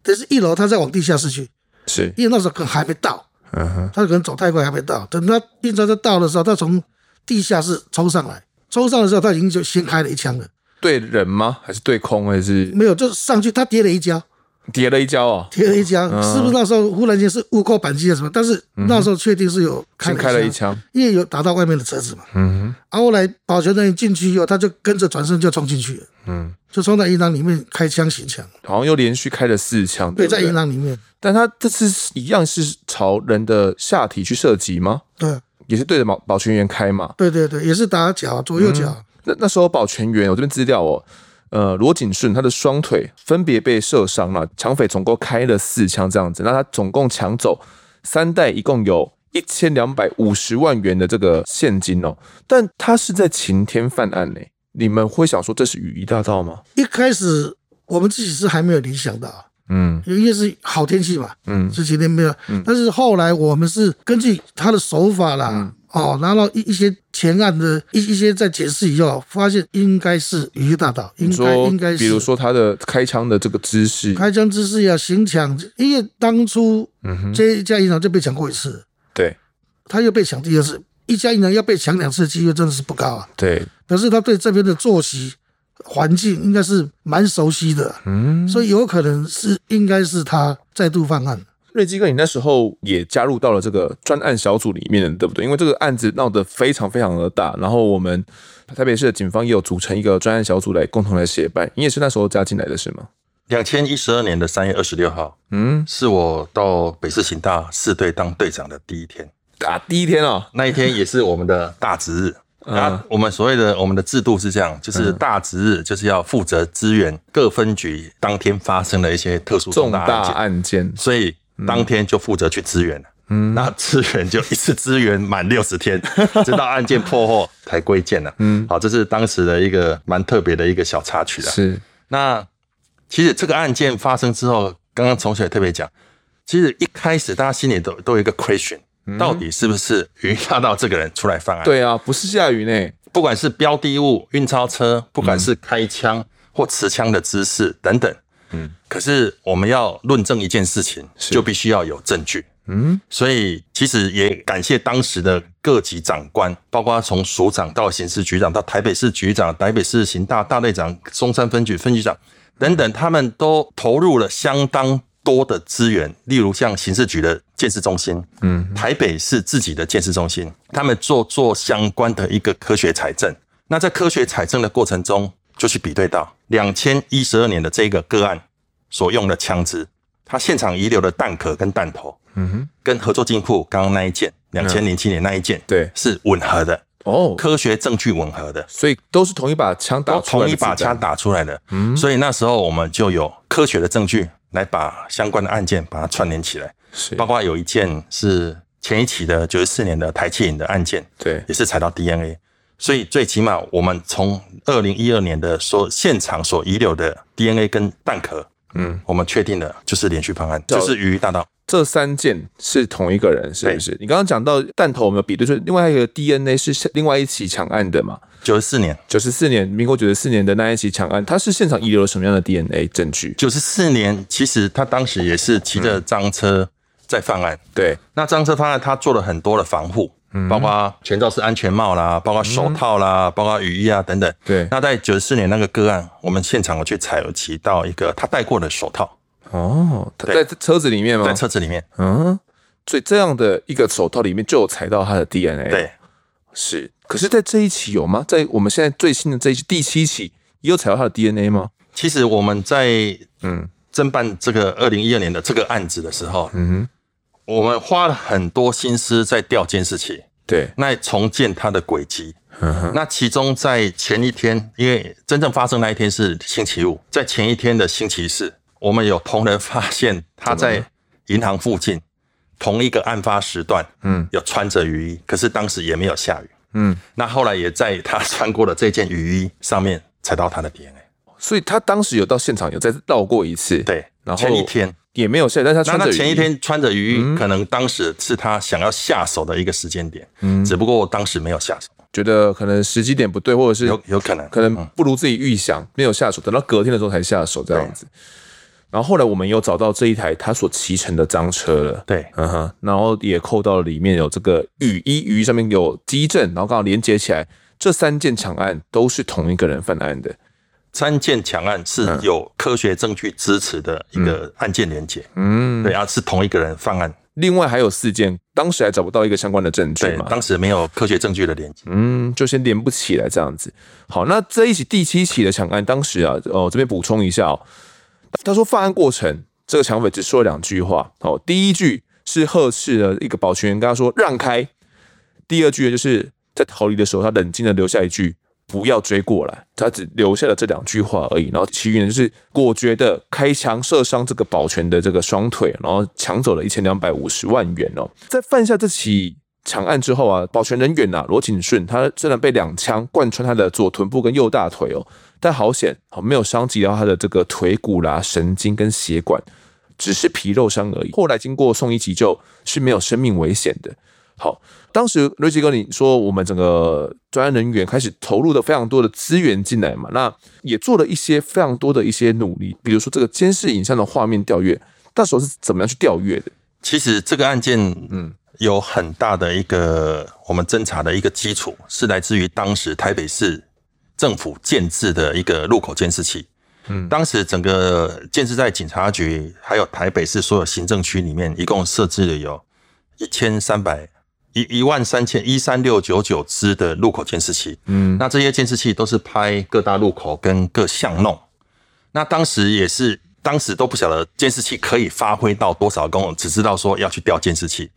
但是一楼，他再往地下室去，是因为那时候可能还没到，嗯哼，他可能走太快还没到。等他运钞车到的时候，他从地下室冲上来，冲上的时候他已经就先开了一枪了。对人吗？还是对空？还是没有？就上去他跌了一跤。跌了一跤哦，跌了一跤，是不是那时候忽然间是误扣扳机啊什么？但是那时候确定是有开开了一枪，因为有打到外面的车子嘛。嗯哼。然后后来保全人员进去以后，他就跟着转身就冲进去了。嗯，就冲到银行里面开枪行枪，好像又连续开了四枪。对，在银行里面。但他这次一样是朝人的下体去射击吗？对，也是对着保保全员开嘛。对对对，也是打脚左右脚。那那时候保全员，我这边资料哦。呃，罗景顺他的双腿分别被射伤了，抢匪总共开了四枪这样子，那他总共抢走三袋，一共有一千两百五十万元的这个现金哦。但他是在晴天犯案呢，你们会想说这是雨衣大盗吗？一开始我们自己是还没有联想到，嗯，因为是好天气嘛，嗯，是晴天没有，嗯，但是后来我们是根据他的手法啦。嗯哦，拿到一一些前案的一一些在解释以后，发现应该是雨衣大盗，应该应该是，比如说他的开枪的这个姿势，开枪姿势呀，行抢，因为当初这一家银行就被抢过一次，对，他又被抢第二次，一家银行要被抢两次的机会真的是不高啊，对，可是他对这边的作息环境应该是蛮熟悉的，嗯，所以有可能是应该是他再度犯案。瑞基哥，你那时候也加入到了这个专案小组里面，对不对？因为这个案子闹得非常非常的大，然后我们台北市的警方也有组成一个专案小组来共同来协办。你也是那时候加进来的是吗？两千一十二年的三月二十六号，嗯，是我到北市刑大四队当队长的第一天。啊，第一天哦，那一天也是我们的大值日。嗯、啊，我们所谓的我们的制度是这样，就是大值日就是要负责支援各分局当天发生的一些特殊重大案件，所以。当天就负责去支援了，嗯，那支援就一次支援满六十天，[laughs] 直到案件破获才归建了，嗯，好，这是当时的一个蛮特别的一个小插曲了。是，那其实这个案件发生之后，刚刚从小也特别讲，其实一开始大家心里都都有一个 question，到底是不是雨衣大道这个人出来犯案？对啊，不是下雨呢，不管是标的物、运钞车，不管是开枪或持枪的姿势等等。嗯，可是我们要论证一件事情，就必须要有证据。嗯，所以其实也感谢当时的各级长官，包括从署长到刑事局长，到台北市局长、台北市刑大大队长、松山分局分局长等等，他们都投入了相当多的资源。例如像刑事局的鉴识中心，嗯，台北市自己的鉴识中心，他们做做相关的一个科学采证。那在科学采证的过程中，就去比对到两千一十二年的这个个案所用的枪支，它现场遗留的弹壳跟弹头，嗯哼，跟合作金库刚刚那一件两千零七年那一件，对，是吻合的哦，科学证据吻合的，所以都是同一把枪打出来的，同一把枪打出来的，嗯，所以那时候我们就有科学的证据来把相关的案件把它串联起来，是，包括有一件是前一起的九十四年的台气影的案件，对，也是采到 DNA。所以最起码我们从二零一二年的所现场所遗留的 DNA 跟弹壳，嗯，我们确定的就是连续犯案，就是鱼鱼大盗。这三件是同一个人，是不是？你刚刚讲到弹头，我们有比对，就是另外一个 DNA 是另外一起抢案的嘛？九十四年，九十四年，民国九十四年的那一起抢案，他是现场遗留了什么样的 DNA 证据？九十四年，其实他当时也是骑着赃车在犯案。嗯、对，那赃车犯案，他做了很多的防护，嗯、包括全罩式安全帽啦，包括手套啦，嗯、包括雨衣啊等等。对，那在九十四年那个个案，我们现场我去采集到一个他戴过的手套。哦，他在车子里面吗？在车子里面。嗯，所以这样的一个手套里面就有采到他的 DNA。对，是。可是，在这一期有吗？在我们现在最新的这一期第七期，也有采到他的 DNA 吗？其实我们在嗯侦办这个二零一二年的这个案子的时候，嗯哼，我们花了很多心思在调监视器，对，那重建它的轨迹。那其中在前一天，因为真正发生那一天是星期五，在前一天的星期四，我们有同仁发现他在银行附近同一个案发时段，嗯，有穿着雨衣，可是当时也没有下雨。嗯，那后来也在他穿过的这件雨衣上面踩到他的 DNA，所以他当时有到现场有再绕过一次，对，然后前一天也没有下，但他穿着前一天穿着雨衣，嗯、可能当时是他想要下手的一个时间点，嗯，只不过当时没有下手，觉得可能时机点不对，或者是有有可能。可能不如自己预想，没有下手，等到隔天的时候才下手这样子。然后后来我们又找到这一台他所骑乘的赃车了，对，嗯哼，然后也扣到了里面有这个雨衣，雨衣上面有机证，然后刚好连接起来，这三件抢案都是同一个人犯案的。三件抢案是有科学证据支持的一个案件连结，嗯，对啊，是同一个人犯案。另外还有四件，当时还找不到一个相关的证据嘛，当时没有科学证据的连接，嗯，就先连不起来这样子。好，那这一起第七起的抢案，当时啊，哦，这边补充一下哦。他说，犯案过程，这个抢匪只说了两句话。哦，第一句是呵斥了一个保全员，跟他说让开。第二句就是在逃离的时候，他冷静的留下一句不要追过来。他只留下了这两句话而已。然后其余呢，就是果决的开枪射伤这个保全的这个双腿，然后抢走了一千两百五十万元哦。在犯下这起抢案之后啊，保全人员呐罗景顺，他虽然被两枪贯穿他的左臀部跟右大腿哦。但好险，好没有伤及到他的这个腿骨啦、神经跟血管，只是皮肉伤而已。后来经过送医急救，是没有生命危险的。好，当时瑞吉哥你说，我们整个专案人员开始投入了非常多的资源进来嘛，那也做了一些非常多的一些努力，比如说这个监视影像的画面调阅，那时候是怎么样去调阅的？其实这个案件，嗯，有很大的一个我们侦查的一个基础，是来自于当时台北市。政府建制的一个路口监视器，嗯，当时整个建制在警察局，还有台北市所有行政区里面，一共设置了有一千三百一一万三千一三六九九支的路口监视器，嗯，那这些监视器都是拍各大路口跟各巷弄，那当时也是，当时都不晓得监视器可以发挥到多少功能，只知道说要去调监视器。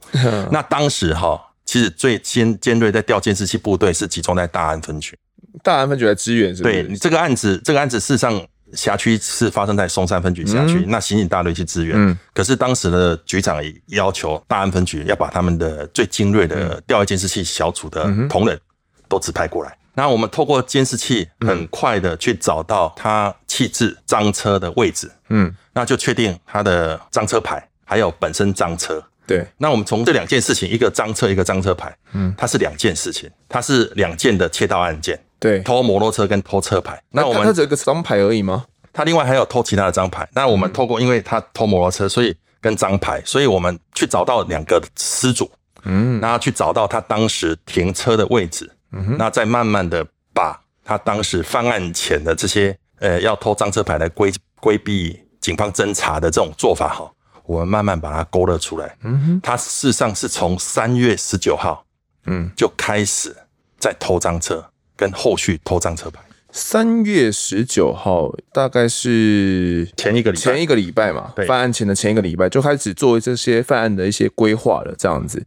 那当时哈，其实最先尖锐在调监视器部队是集中在大安分局。大安分局来支援是不是？对，你这个案子，这个案子事实上辖区是发生在松山分局辖区，嗯、那刑警大队去支援。嗯，可是当时的局长也要求大安分局要把他们的最精锐的调阅监视器小组的同仁都指派过来。那、嗯、我们透过监视器，很快的去找到他弃置赃车的位置。嗯，那就确定他的赃车牌，还有本身赃车。对，那我们从这两件事情，一个赃车，一个赃车牌，嗯，它是两件事情，它是两件的窃盗案件。对，偷摩托车跟偷车牌，那我们他只有个张牌而已吗？他另外还有偷其他的张牌。那我们透过，因为他偷摩托车，所以跟张牌，所以我们去找到两个失主，嗯，然后去找到他当时停车的位置，嗯哼，那再慢慢的把他当时犯案前的这些，呃，要偷赃车牌来规规避警方侦查的这种做法哈，我们慢慢把它勾勒出来。嗯哼，他事实上是从三月十九号，嗯，就开始在偷赃车。跟后续偷赃车牌，三月十九号大概是前一个礼拜，前一个礼拜嘛，对犯案前的前一个礼拜就开始做这些犯案的一些规划了。这样子，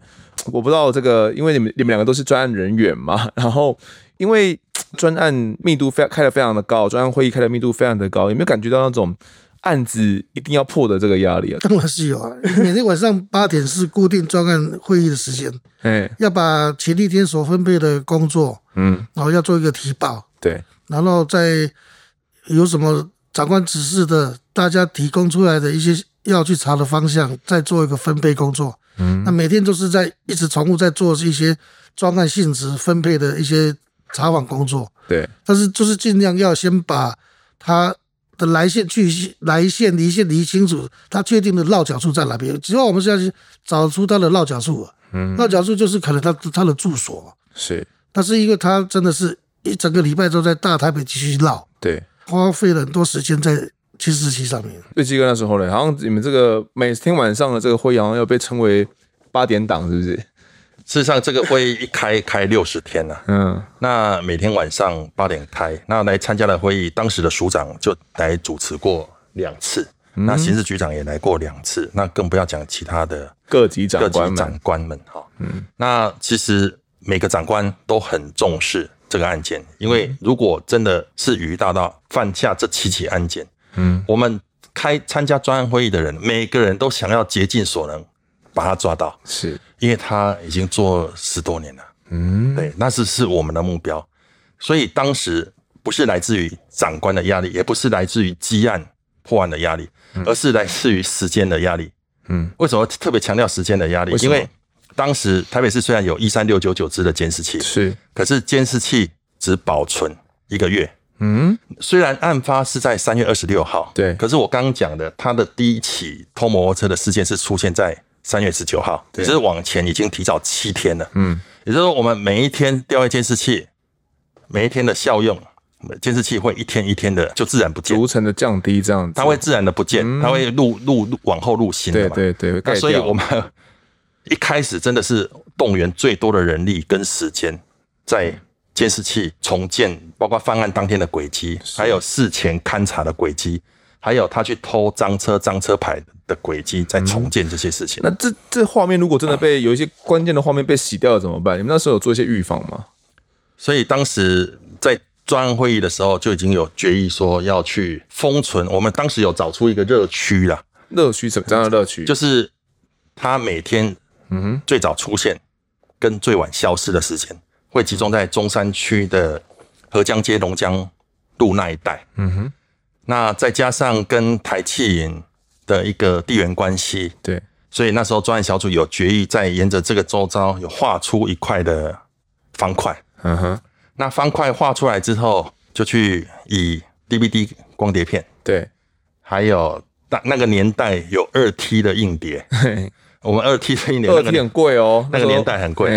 我不知道这个，因为你们你们两个都是专案人员嘛，[laughs] 然后因为专案密度非常开的非常的高，专案会议开的密度非常的高，有没有感觉到那种案子一定要破的这个压力啊？当然是有啊，每天晚上八点是固定专案会议的时间，哎，要把前一天所分配的工作，嗯，然后要做一个提报，对，然后再有什么长官指示的，大家提供出来的一些要去查的方向，再做一个分配工作，嗯，那每天都是在一直重复在做一些专案性质分配的一些查访工作，对，但是就是尽量要先把他。的来线去来线离线离清楚，他确定的落脚处在哪边？只要我们现在去找出他的落脚处，嗯，落脚处就是可能他他的住所，是，但是因为他真的是一整个礼拜都在大台北继续绕，对，花费了很多时间在监视器上面。最记得那时候呢，好像你们这个每天晚上的这个会议好像要被称为八点档，是不是？事实上，这个会议一开开六十天了，嗯，那每天晚上八点开，那来参加的会议，当时的署长就来主持过两次，嗯、那刑事局长也来过两次，那更不要讲其他的各级长官们，各级长官们哈，嗯，那其实每个长官都很重视这个案件，因为如果真的是于大到犯下这七起案件，嗯，我们开参加专案会议的人，每个人都想要竭尽所能把他抓到，是。因为他已经做十多年了，嗯，对，那是是我们的目标，所以当时不是来自于长官的压力，也不是来自于积案破案的压力，而是来自于时间的压力。嗯，为什么特别强调时间的压力？因为当时台北市虽然有一三六九九支的监视器，是，可是监视器只保存一个月。嗯，虽然案发是在三月二十六号，对，可是我刚刚讲的，他的第一起偷摩托车的事件是出现在。三月十九号，也就是往前已经提早七天了。嗯，也就是说，我们每一天调阅监视器，每一天的效用，监视器会一天一天的就自然不见，逐层的降低，这样子，它会自然的不见，嗯、它会录录录往后录新的嘛。对对对，那所以我们 [laughs] 一开始真的是动员最多的人力跟时间，在监视器重建，包括犯案当天的轨迹，还有事前勘查的轨迹，还有他去偷赃车、赃车牌。的轨迹在重建这些事情，嗯、那这这画面如果真的被有一些关键的画面被洗掉了怎么办？你们那时候有做一些预防吗？所以当时在专案会议的时候就已经有决议说要去封存。我们当时有找出一个热区啦，热区什么样的热区？就是他每天嗯哼最早出现跟最晚消失的时间会集中在中山区的河江街龙江路那一带。嗯哼，那再加上跟台气银。的一个地缘关系，对，所以那时候专案小组有决议，在沿着这个周遭有画出一块的方块，嗯哼，那方块画出来之后，就去以 DVD 光碟片，对，还有那那个年代有二 T 的硬碟，[laughs] 我们二 T 的硬碟，二 T 很贵哦，那个年代很贵，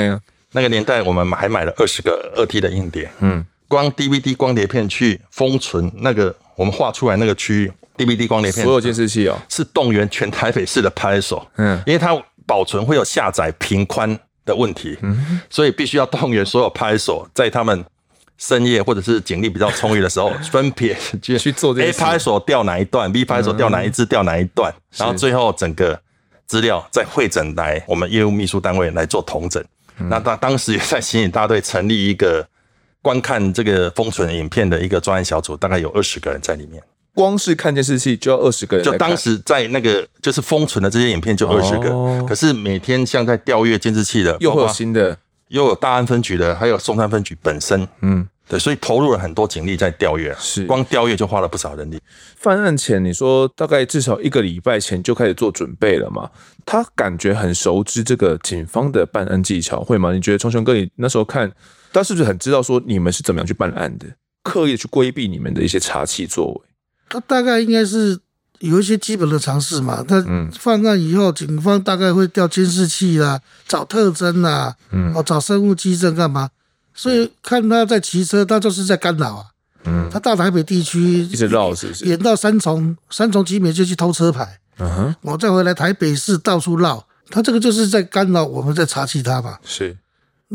那个年代我们还买了二十个二 T 的硬碟，嗯，光 DVD 光碟片去封存那个我们画出来那个区域。DVD 光碟片，所有监视器哦，是动员全台北市的派出所，嗯，因为它保存会有下载频宽的问题，嗯，所以必须要动员所有派出所，在他们深夜或者是警力比较充裕的时候，[laughs] 分别去去做这些。A 派出所调哪一段，B 派出所调哪一支，调哪一段，然后最后整个资料再汇整来我们业务秘书单位来做统整。那当当时也在刑警大队成立一个观看这个封存影片的一个专案小组，大概有二十个人在里面。光是看监视器就要二十个人，就当时在那个就是封存的这些影片就二十个，哦、可是每天像在调阅监视器的，又有新的，又有大安分局的，还有松山分局本身，嗯，对，所以投入了很多警力在调阅，是光调阅就花了不少人力。犯案前你说大概至少一个礼拜前就开始做准备了嘛？他感觉很熟知这个警方的办案技巧，会吗？你觉得聪兄哥你那时候看他是不是很知道说你们是怎么样去办案的，刻意去规避你们的一些查缉作为？他大概应该是有一些基本的常识嘛。他犯案以后，警方大概会调监视器啦，找特征啦，嗯，哦，找生物基证干嘛？所以看他在骑车，他就是在干扰啊。嗯，他到台北地区一直绕，是不是？演到三重，三重集美就去偷车牌。嗯哼，我再回来台北市到处绕，他这个就是在干扰我们在查缉他嘛。是。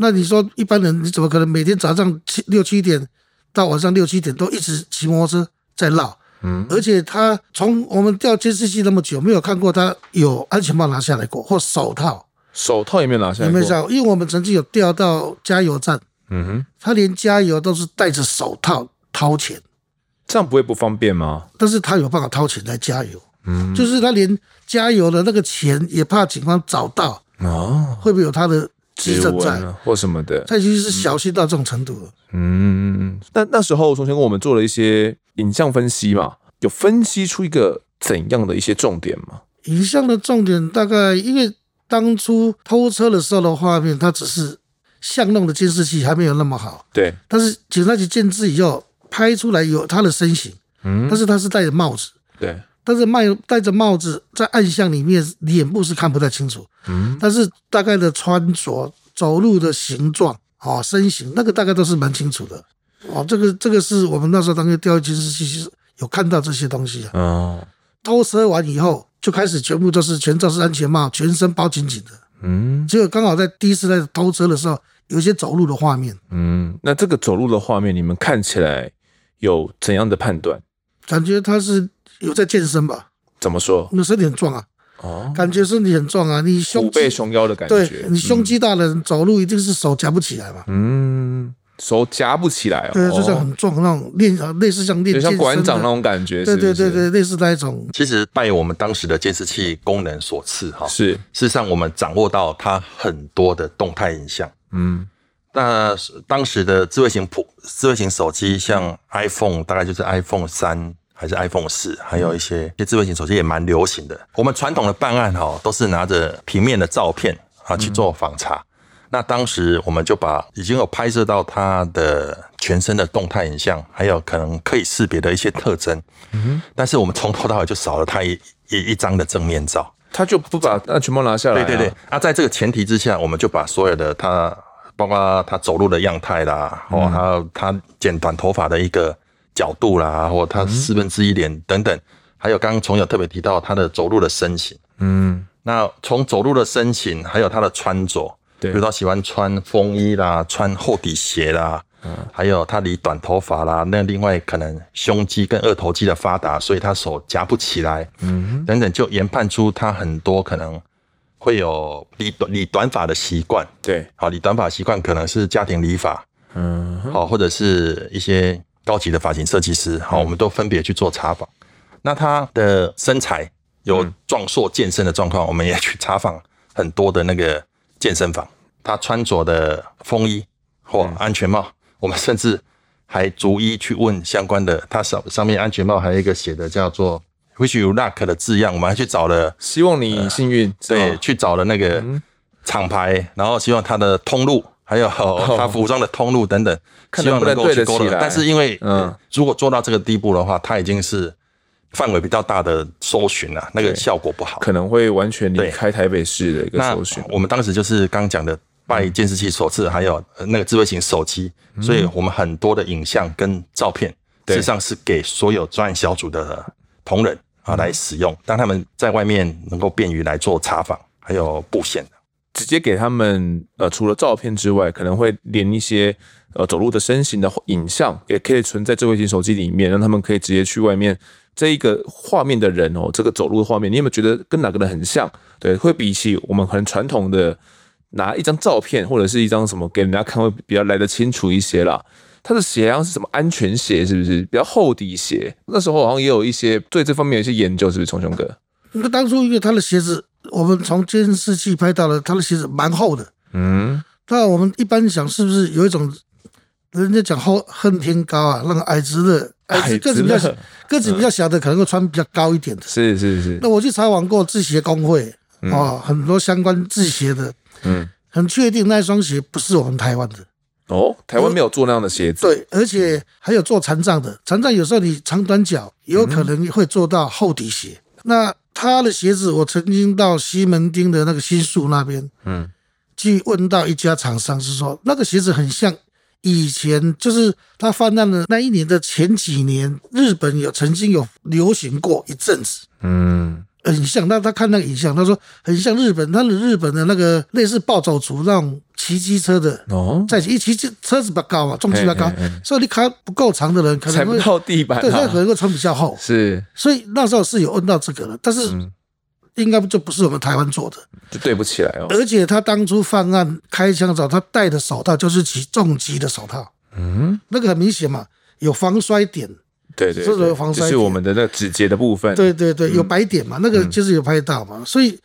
那你说一般人你怎么可能每天早上七六七点到晚上六七点都一直骑摩托车在绕？嗯，而且他从我们调监视器那么久，没有看过他有安全帽拿下来过，或手套，手套也没有拿下来，有没有？因为我们曾经有调到加油站，嗯哼，他连加油都是戴着手套掏钱，这样不会不方便吗？但是他有办法掏钱来加油，嗯，就是他连加油的那个钱也怕警方找到哦，会不会有他的迹证在或什么的？他已经是小心到这种程度了。嗯，那那时候从前跟我们做了一些影像分析嘛，有分析出一个怎样的一些重点吗？影像的重点大概因为当初偷车的时候的画面，它只是巷弄的监视器还没有那么好，对，但是警察局建制以后。拍出来有他的身形，嗯，但是他是戴着帽子，对，但是戴戴着帽子在暗巷里面，脸部是看不太清楚，嗯，但是大概的穿着、走路的形状啊、身形，那个大概都是蛮清楚的，哦，这个这个是我们那时候当时调监视器有看到这些东西啊，哦，偷车完以后就开始全部都是全罩式安全帽，全身包紧紧的，嗯，结果刚好在第一次在偷车的时候，有一些走路的画面，嗯，那这个走路的画面你们看起来。有怎样的判断？感觉他是有在健身吧？怎么说？你身体很壮啊！哦，感觉身体很壮啊！你胸虎背熊腰的感觉，对，你胸肌大的人走路一定是手夹不起来嘛？嗯，手夹不起来哦。对，就像很壮那种练，类似像练，就像馆长那种感觉。对对对对，类似那一种。其实拜我们当时的监视器功能所赐，哈，是事实上我们掌握到它很多的动态影像。嗯。那当时的智慧型普智慧型手机，像 iPhone，大概就是 iPhone 三还是 iPhone 四，还有一些些智慧型手机也蛮流行的。我们传统的办案哈，都是拿着平面的照片啊去做访查。那当时我们就把已经有拍摄到他的全身的动态影像，还有可能可以识别的一些特征。嗯，但是我们从头到尾就少了他一一一张的正面照，他就不把那全部拿下来。对对对。那在这个前提之下，我们就把所有的他。包括他走路的样态啦，哦，还有他剪短头发的一个角度啦，或他四分之一脸等等，还有刚刚从有特别提到他的走路的身形，嗯，那从走路的身形，还有他的穿着，对，比如他喜欢穿风衣啦，穿厚底鞋啦，嗯，还有他理短头发啦，那另外可能胸肌跟二头肌的发达，所以他手夹不起来，嗯，等等，就研判出他很多可能。会有理短理短发的习惯，对，好，理短发习惯可能是家庭理发，嗯，好，或者是一些高级的发型设计师，好，我们都分别去做查访。那他的身材有壮硕健身的状况，我们也去查访很多的那个健身房。他穿着的风衣或安全帽，我们甚至还逐一去问相关的，他上上面安全帽还有一个写的叫做。Wish you luck 的字样，我们还去找了，希望你幸运。对，去找了那个厂牌，然后希望他的通路，还有他服装的通路等等，[laughs] 希望能够去勾勒。但是因为，嗯，如果做到这个地步的话，它已经是范围比较大的搜寻了，那个效果不好，可能会完全离开台北市的一个搜寻。我们当时就是刚讲的拜监视器所赐，还有那个智慧型手机，所以我们很多的影像跟照片，事实上是给所有专案小组的同仁。啊，来使用，当他们在外面能够便于来做查访，还有布线。的，直接给他们呃，除了照片之外，可能会连一些呃走路的身形的影像，也可以存在智慧型手机里面，让他们可以直接去外面这一个画面的人哦，这个走路的画面，你有没有觉得跟哪个人很像？对，会比起我们很传统的拿一张照片或者是一张什么给人家看，会比较来得清楚一些啦。他的鞋好像是什么安全鞋，是不是比较厚底鞋？那时候好像也有一些对这方面有一些研究，是不是，聪兄哥？那当初因为他的鞋子，我们从监视器拍到了他的鞋子蛮厚的。嗯，那我们一般想是不是有一种人家讲厚恨天高啊？那个矮子的矮子个子比较 [laughs] 个子比较小的，可能会穿比较高一点的。是是是。那我去查访过制鞋工会啊，很多相关制鞋的，嗯，很确定那双鞋不是我们台湾的。哦，台湾没有做那样的鞋子。对，而且还有做残障的，残障有时候你长短脚也有可能会做到厚底鞋。嗯、那他的鞋子，我曾经到西门町的那个新宿那边，嗯，去问到一家厂商，是说那个鞋子很像以前，就是他泛滥的那一年的前几年，日本有曾经有流行过一阵子，嗯。很像，那他看那个影像，他说很像日本，他的日本的那个类似暴走族那种骑机车的哦，在一骑车车子比较高嘛，重心比较高，嘿嘿嘿，所以你卡不够长的人可能会踩不到地板，对，他可能会穿比较厚，是，所以那时候是有问到这个的，但是应该就不是我们台湾做的，就对不起来哦。而且他当初犯案开枪的时候，他戴的手套就是骑重机的手套，嗯，那个很明显嘛，有防摔点。对对，就是我们的那个指节的部分。对对对，有白点嘛，嗯、那个就是有拍到嘛，嗯、所以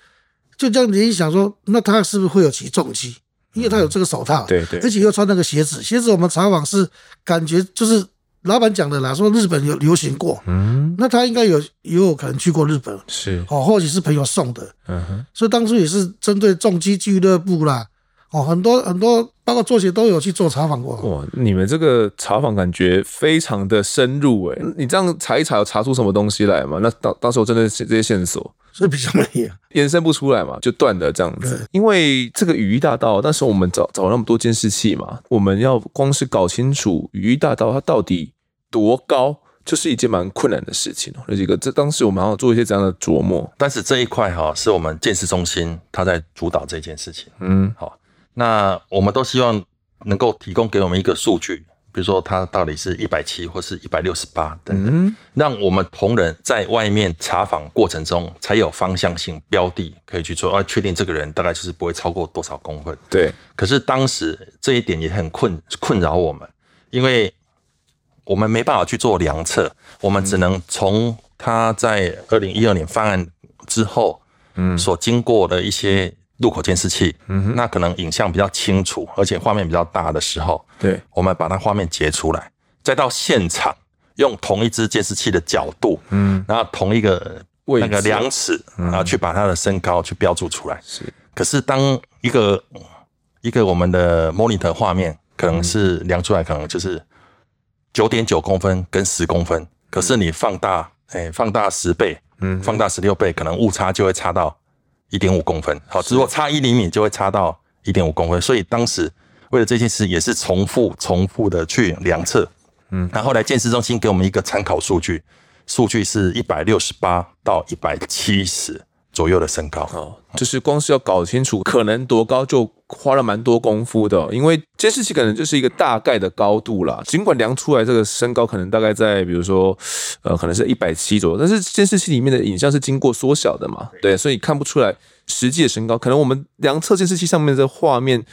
就这样联想说，那他是不是会有起重机？因为他有这个手套，对对，而且又穿那个鞋子，鞋子我们查访是感觉就是老板讲的啦，说日本有流行过，嗯，那他应该有也有可能去过日本，是哦，或许是朋友送的，嗯哼，所以当初也是针对重机俱乐部啦，哦，很多很多包括作协都有去做查访过。哇，你们这个查访感觉非常的深入诶、欸，你这样查一查，有查出什么东西来吗？那当当时我真的是这些线索。所以比较没有延伸不出来嘛，就断了这样子。因为这个雨衣大道，那时候我们找找了那么多监视器嘛，我们要光是搞清楚雨衣大道它到底多高，就是一件蛮困难的事情哦。那几个，这当时我们要做一些这样的琢磨，但是这一块哈，是我们建设中心他在主导这件事情。嗯，好，那我们都希望能够提供给我们一个数据。比如说，它到底是一百七或是一百六十八等等，让我们同仁在外面查访过程中才有方向性标的可以去做，而确定这个人大概就是不会超过多少公分。对。可是当时这一点也很困困扰我们，因为我们没办法去做量测，我们只能从他在二零一二年犯案之后，嗯，所经过的一些。路口监视器，嗯哼，那可能影像比较清楚，而且画面比较大的时候，对，我们把那画面截出来，再到现场用同一支监视器的角度，嗯，然后同一个那个量尺，然后去把它的身高去标注出来。是，可是当一个一个我们的 monitor 画面可能是量出来，可能就是九点九公分跟十公分，可是你放大，哎，放大十倍，嗯，放大十六倍，可能误差就会差到。一点五公分，好，如果差一厘米就会差到一点五公分，所以当时为了这件事也是重复、重复的去量测，嗯，那后来建设中心给我们一个参考数据，数据是一百六十八到一百七十左右的身高，哦，就是光是要搞清楚可能多高，就花了蛮多功夫的，因为监视器可能就是一个大概的高度啦，尽管量出来这个身高可能大概在，比如说，呃，可能是一百七左右，但是监视器里面的影像是经过缩小的嘛，对，所以看不出来实际的身高，可能我们量测监视器上面的画面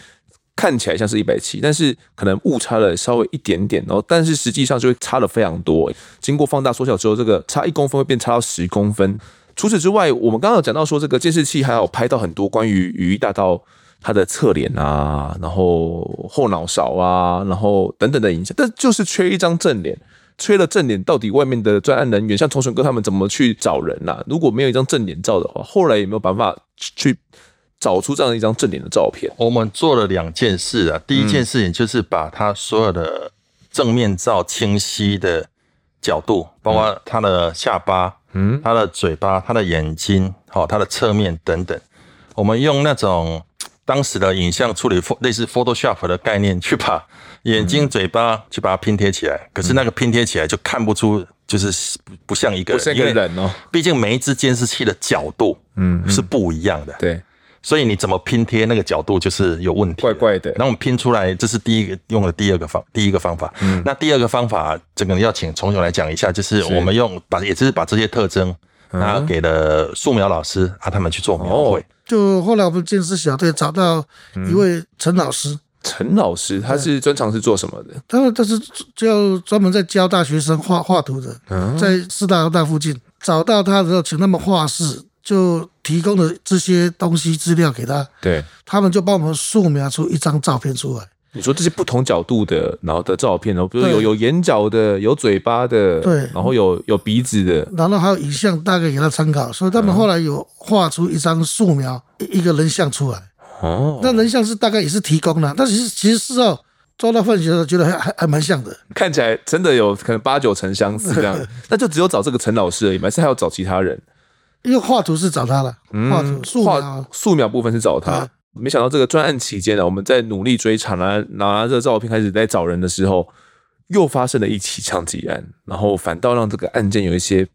看起来像是一百七，但是可能误差了稍微一点点，然后但是实际上就会差的非常多，经过放大缩小之后，这个差一公分会变差到十公分。除此之外，我们刚刚有讲到说，这个监视器还有拍到很多关于雨衣大道它的侧脸啊，然后后脑勺啊，然后等等的影像，但就是缺一张正脸，缺了正脸，到底外面的专案人员像崇雄哥他们怎么去找人呐、啊？如果没有一张正脸照的话，后来有没有办法去找出这样一张正脸的照片？我们做了两件事啊，第一件事情就是把他所有的正面照清晰的角度，包括他的下巴。嗯，他的嘴巴、他的眼睛、好，他的侧面等等，我们用那种当时的影像处理，类似 Photoshop 的概念，去把眼睛、嘴巴去把它拼贴起来。可是那个拼贴起来就看不出，就是不像一个人，一个人哦。毕竟每一只监视器的角度，嗯，是不一样的。对。所以你怎么拼贴那个角度就是有问题，怪怪的。那我们拼出来，这是第一个用的第二个方第一个方法。嗯，那第二个方法，这个要请从雄来讲一下，就是我们用把也就是把这些特征，然后给了素描老师啊，他们去做描绘。哦，就后来我们监视小队找到一位陈老师，陈老师他是专长是做什么的？他他是就专门在教大学生画画图的，在师大大附近找到他的时候，请他们画室。就提供的这些东西资料给他，对，他们就帮我们素描出一张照片出来。你说这些不同角度的，然后的照片然后，比如有有眼角的，有嘴巴的，对，然后有有鼻子的，然后还有影像，大概给他参考。所以他们后来有画出一张素描一个人像出来。哦，那人像是大概也是提供的，但其实其实事后抓到犯人的时候，觉得还还还蛮像的，看起来真的有可能八九成相似这样。[laughs] 那就只有找这个陈老师而已吗？还是还要找其他人？因为画图是找他了，画图素描素描部分是找他。没想到这个专案期间呢，我们在努力追查，拿拿这个照片开始在找人的时候，又发生了一起枪击案，然后反倒让这个案件有一些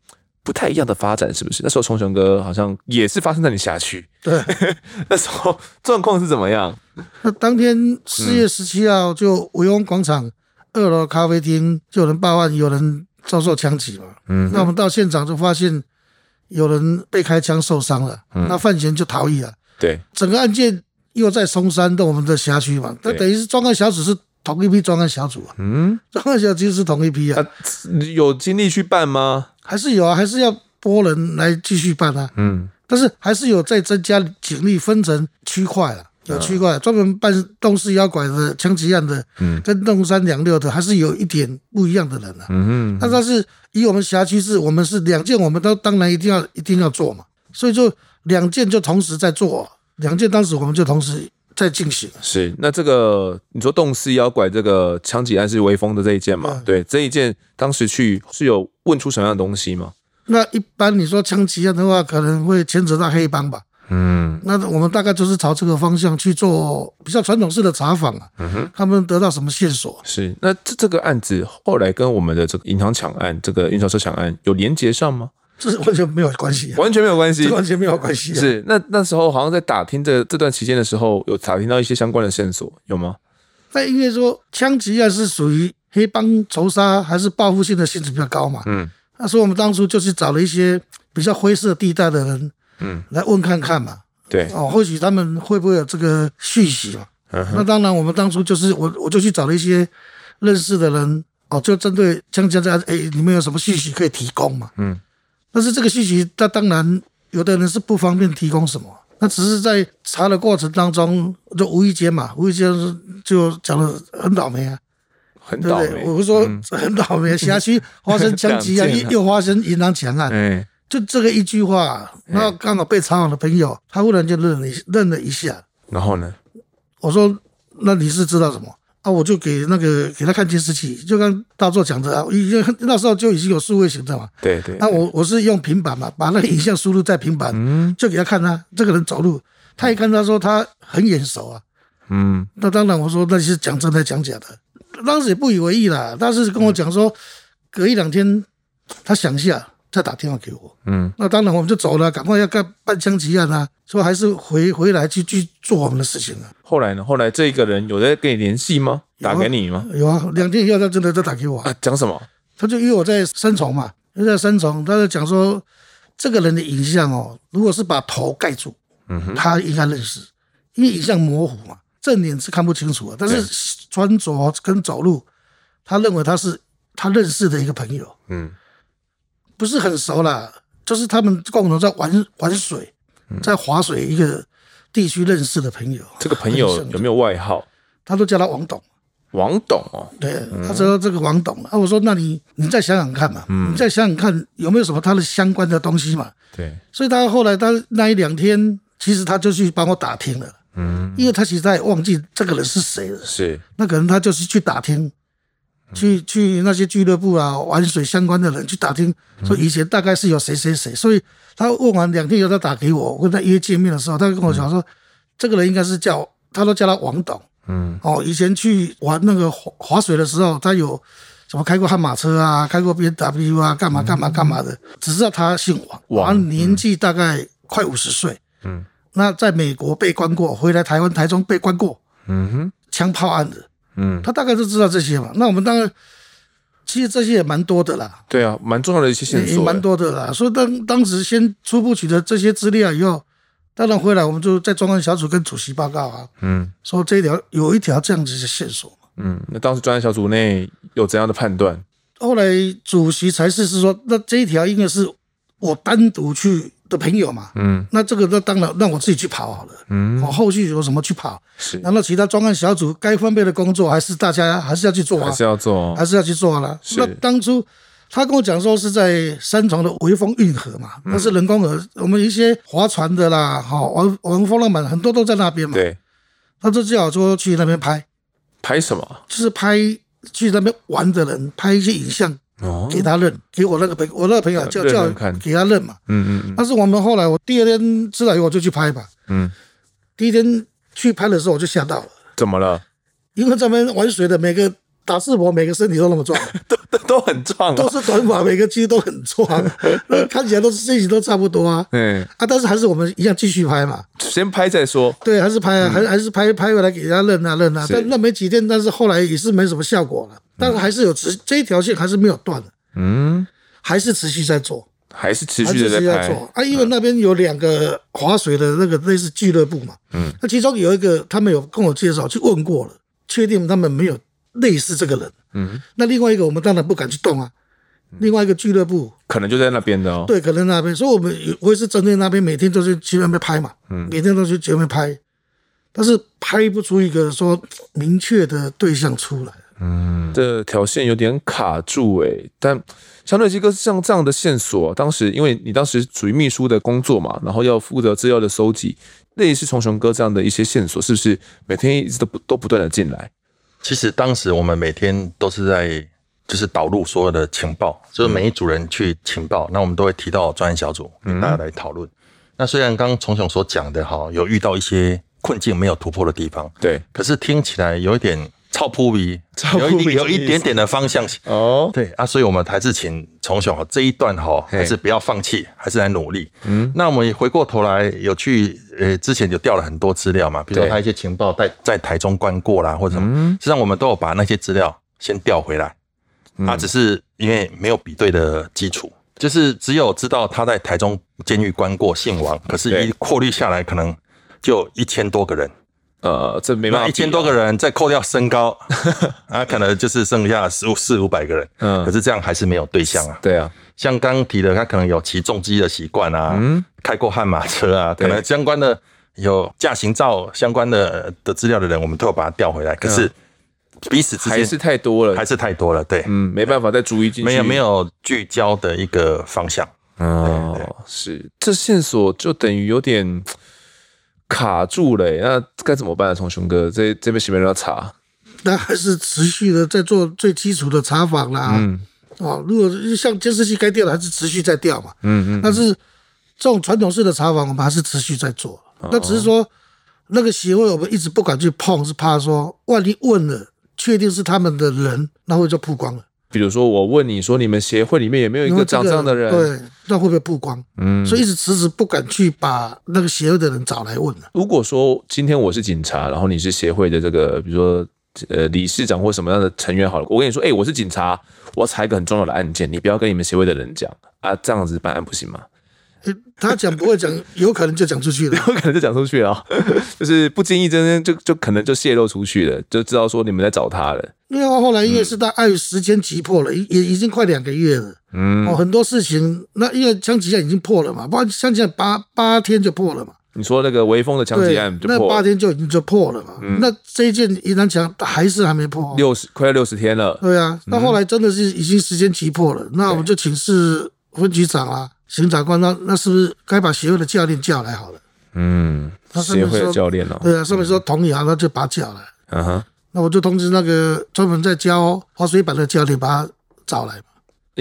不太一样的发展，是不是？那时候崇雄哥好像也是发生在你辖区，对，[laughs] 那时候状况是怎么样？那当天四月十七号，就维翁广场二楼咖啡厅就有人报案，有人遭受枪击嘛。嗯，那我们到现场就发现。有人被开枪受伤了，嗯、那范闲就逃逸了。对，整个案件又在松山的我们的辖区嘛，那等于是专案小组是同一批专案小组啊。嗯，专案小组是同一批啊。啊有精力去办吗？还是有啊，还是要拨人来继续办啊。嗯，但是还是有在增加警力，分成区块了。有区怪专门办冻尸妖拐的枪击案的，嗯，跟冻三两六的还是有一点不一样的人啊。嗯，但是以我们辖区是，我们是两件，我们都当然一定要一定要做嘛。所以就两件就同时在做，两件当时我们就同时在进行。是，那这个你说冻尸妖拐这个枪击案是威风的这一件嘛？对，这一件当时去是有问出什么样的东西吗？那一般你说枪击案的话，可能会牵扯到黑帮吧。嗯，那我们大概就是朝这个方向去做比较传统式的查访啊。嗯哼，他们得到什么线索？是，那这这个案子后来跟我们的这个银行抢案、这个运钞车抢案有连接上吗？这是完全没有关系、啊，完全没有关系，完全没有关系、啊。是，那那时候好像在打听这这段期间的时候，有打听到一些相关的线索，有吗？那因为说枪击案是属于黑帮仇杀还是报复性的性质比较高嘛？嗯，那所以我们当初就是找了一些比较灰色地带的人。嗯，来问看看嘛，对。哦，或许他们会不会有这个续息嘛？嗯，那当然，我们当初就是我我就去找了一些认识的人哦，就针对枪击案，哎，你们有什么续息可以提供嘛？嗯，但是这个续息，那当然有的人是不方便提供什么，那只是在查的过程当中，就无意间嘛，无意间就讲了很倒霉啊，很倒霉，对对？我不是说很倒霉，[laughs] 辖区发生枪击案，又发生银行抢案，哎。就这个一句话，然后刚好被采访的朋友，他忽然就愣了愣了一下。然后呢，我说：“那你是知道什么？”啊，我就给那个给他看监视器，就刚大作讲的啊，已经那时候就已经有数位行政嘛。对对。那我我是用平板嘛，把那个影像输入在平板，嗯，就给他看他这个人走路，他一看他说他很眼熟啊，嗯，那当然我说那是讲真的讲假的，当时也不以为意啦，但是跟我讲说隔一两天他想一下。再打电话给我，嗯，那当然我们就走了，赶快要干办枪击案啊，说还是回回来去去做我们的事情啊。后来呢？后来这个人有在跟你联系吗？啊、打给你吗？有啊，两天以后他真的在打给我啊。讲什么？他就约我在三重嘛，在三重，他就讲说这个人的影像哦，如果是把头盖住，嗯哼，他应该认识，因为影像模糊嘛，正脸是看不清楚啊，但是穿着跟走路，他认为他是他认识的一个朋友，嗯。不是很熟啦，就是他们共同在玩玩水，在划水一个地区认识的朋友。这个朋友有没有外号？他都叫他王董。王董哦，对，他说这个王董啊，我说那你你再想想看嘛，你再想想看有没有什么他的相关的东西嘛。对，所以他后来他那一两天，其实他就去帮我打听了，嗯，因为他其实他也忘记这个人是谁了，是，那可能他就是去打听。去去那些俱乐部啊，玩水相关的人去打听，说以前大概是有谁谁谁，所以他问完两天以后，他打给我，我跟他约见面的时候，他跟我讲说，这个人应该是叫，他都叫他王董，嗯，哦，以前去玩那个划划水的时候，他有什么开过悍马车啊，开过 BMW 啊，干嘛干嘛干嘛的，只知道他姓王，王年纪大概快五十岁，嗯，那在美国被关过，回来台湾台中被关过，嗯哼，枪炮案的。嗯，他大概都知道这些嘛。那我们当然，其实这些也蛮多的啦。对啊，蛮重要的一些线索，也蛮多的啦。所以当当时先初步取得这些资料以后，当然回来我们就在专案小组跟主席报告啊。嗯，说这一条有一条这样子的线索。嗯，那当时专案小组内有怎样的判断？后来主席才是是说，那这一条应该是我单独去。的朋友嘛，嗯，那这个那当然让我自己去跑好了，嗯，我后续有什么去跑，是，然后其他专案小组该分配的工作还是大家还是要去做啊，还是要做，还是要去做了。那当初他跟我讲说是在三重的微风运河嘛，那是人工河，我们一些划船的啦，好玩玩风浪板很多都在那边嘛，对，他就叫我说去那边拍，拍什么？就是拍去那边玩的人拍一些影像。哦，给他认，给我那个朋，我那个朋友叫叫给他认嘛。嗯嗯嗯。但是我们后来，我第二天知道以后，我就去拍吧。嗯。第一天去拍的时候，我就吓到了。怎么了？因为咱们玩水的每个打世博，每个身体都那么壮，[laughs] 都都都很壮，都是短发，每个其实都很壮，[laughs] 看起来都是身形都差不多啊。嗯。啊，但是还是我们一样继续拍嘛。先拍再说。对，还是拍啊，还还是拍拍回来给人家认啊认啊。但认没几天，但是后来也是没什么效果了。但是还是有持这一条线还是没有断的，嗯，还是持续在做，还是持续的在做啊。因为那边有两个划水的那个类似俱乐部嘛，嗯，那其中有一个他们有跟我介绍去问过了，确定他们没有类似这个人。嗯，那另外一个我们当然不敢去动啊。另外一个俱乐部可能就在那边的哦。对，可能那边，所以我们我也是针对那边，每天都是去那边拍嘛。嗯，每天都去那边拍，但是拍不出一个说明确的对象出来。嗯，这条线有点卡住哎。但相对基哥像这样的线索，当时因为你当时属于秘书的工作嘛，然后要负责资料的收集，类似从雄哥这样的一些线索，是不是每天一直都不都不断的进来？其实当时我们每天都是在。就是导入所有的情报，就是每一组人去情报，嗯、那我们都会提到专案小组，跟大家来讨论。嗯、那虽然刚刚从雄所讲的哈，有遇到一些困境没有突破的地方，对，可是听起来有一点超扑鼻，有一有一点点的方向。性哦，对啊，所以我们还是请从小这一段哈，还是不要放弃，还是来努力。嗯，那我们回过头来有去呃，之前就调了很多资料嘛，比如说他一些情报在在台中关过啦，或者什么，实际上我们都有把那些资料先调回来。他只是因为没有比对的基础，就是只有知道他在台中监狱关过姓王，可是一过滤下来可能就一千多个人，呃，这没办法，一千多个人再扣掉身高，[laughs] 啊，可能就是剩下四五四五百个人，嗯，可是这样还是没有对象啊。对啊，像刚提的，他可能有骑重机的习惯啊，嗯，开过悍马车啊，可能相关的有驾行照相关的的资料的人，我们都有把他调回来，可是。彼此之间还是太多了，还是太多了，对，嗯，没办法再逐一进去，没有没有聚焦的一个方向，哦，是，这线索就等于有点卡住了，那该怎么办啊？从雄哥这这边是不是要查？那还是持续的在做最基础的查访啦，嗯，哦，如果像监视器该掉的，还是持续在掉嘛，嗯嗯，但是这种传统式的查访，我们还是持续在做，那只是说那个协会我们一直不敢去碰，是怕说万一问了。确定是他们的人，那会就曝光了。比如说，我问你说，你们协会里面有没有一个长这样的人？对，那会不会曝光？嗯，所以一直迟迟不敢去把那个协会的人找来问了。如果说今天我是警察，然后你是协会的这个，比如说呃理事长或什么样的成员好了，我跟你说，哎，我是警察，我要查一个很重要的案件，你不要跟你们协会的人讲啊，这样子办案不行吗？他讲不会讲，[laughs] 有可能就讲出去了，有可能就讲出去了，[laughs] 就是不经意之间就就可能就泄露出去了，就知道说你们在找他了。因为后来因为是在碍于时间急迫了，也已经快两个月了，嗯，哦，很多事情，那因为枪击案已经破了嘛，不然枪击案八八天就破了嘛。你说那个微风的枪击案就破了，那八天就已经就破了嘛。嗯、那这一件疑难强还是还没破，六十快要六十天了。对啊，那后来真的是已经时间急迫了，嗯、那我们就请示分局长啊。刑长官，那那是不是该把协会的教练叫来好了？嗯，协会的教练哦，对啊，上面说同意啊，那就把他叫来。嗯哼，那我就通知那个专门在教滑水板的教练，把他找来嘛。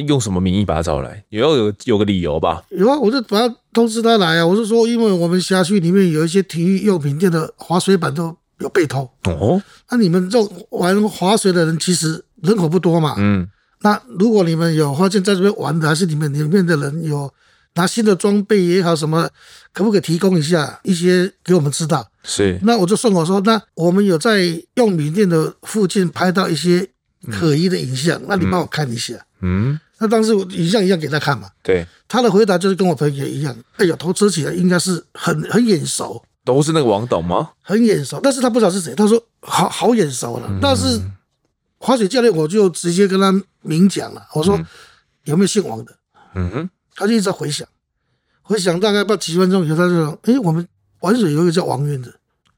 用什么名义把他找来？也要有有个理由吧？有啊，我就把他通知他来啊。我是说，因为我们辖区里面有一些体育用品店的滑水板都有被偷。哦，那你们这种玩滑水的人其实人口不多嘛？嗯。那如果你们有发现在这边玩的，还是你们里面的人有拿新的装备也好，什么可不可以提供一下一些给我们知道？是。那我就顺口说，那我们有在用米店的附近拍到一些可疑的影像，嗯、那你帮我看一下。嗯。那当时我影像一样给他看嘛。对。他的回答就是跟我朋友一样，哎呀，头遮起来应该是很很眼熟。都是那个王董吗？很眼熟，但是他不知道是谁。他说好好眼熟了，嗯、但是。滑雪教练，我就直接跟他明讲了。我说有没有姓王的？嗯哼，他就一直在回想，回想大概不几分钟以后，他就说：“哎，我们玩水有一个叫王渊的。”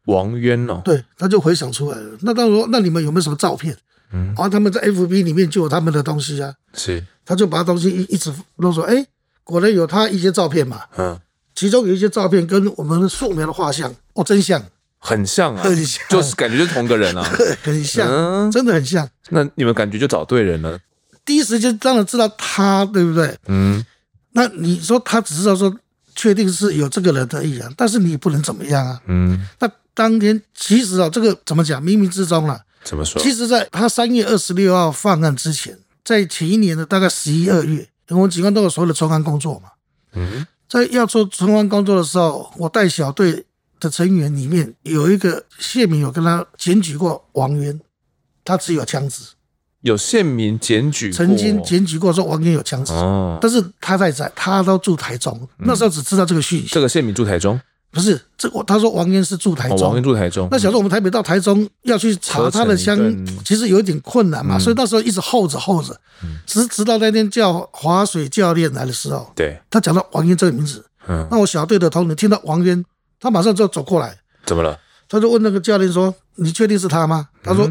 王渊哦，对，他就回想出来了。那到时候，那你们有没有什么照片？嗯，然后他们在 FB 里面就有他们的东西啊。是，他就把东西一一直都说：“哎，果然有他一些照片嘛。”嗯，其中有一些照片跟我们素描的画像，哦，真像。很像啊，很像，就是感觉就是同个人啊，[laughs] 很像，嗯、真的很像。那你们感觉就找对人了，第一时间当然知道他，对不对？嗯。那你说他只知道说确定是有这个人的意啊，但是你也不能怎么样啊。嗯。那当天其实啊，这个怎么讲？冥冥之中了。怎么说？其实，在他三月二十六号犯案之前，在前一年的大概十一二月，我们警方都有所有的重案工作嘛。嗯。在要做重案工作的时候，我带小队。的成员里面有一个县民有跟他检举过王渊，他只有枪支。有县民检举，曾经检举过说王渊有枪支，哦，但是他在在，他都住台中，嗯、那时候只知道这个讯息。这个县民住台中，不是，这我他说王渊是住台中，王渊住台中。那小时候我们台北到台中要去查他的乡，其实有一点困难嘛，所以那时候一直候着候着，直直到那天叫滑水教练来的时候，对，他讲到王渊这个名字，嗯，那我小队的同仁听到王渊，他马上就走过来，怎么了？他就问那个教练说：“你确定是他吗？”他说：“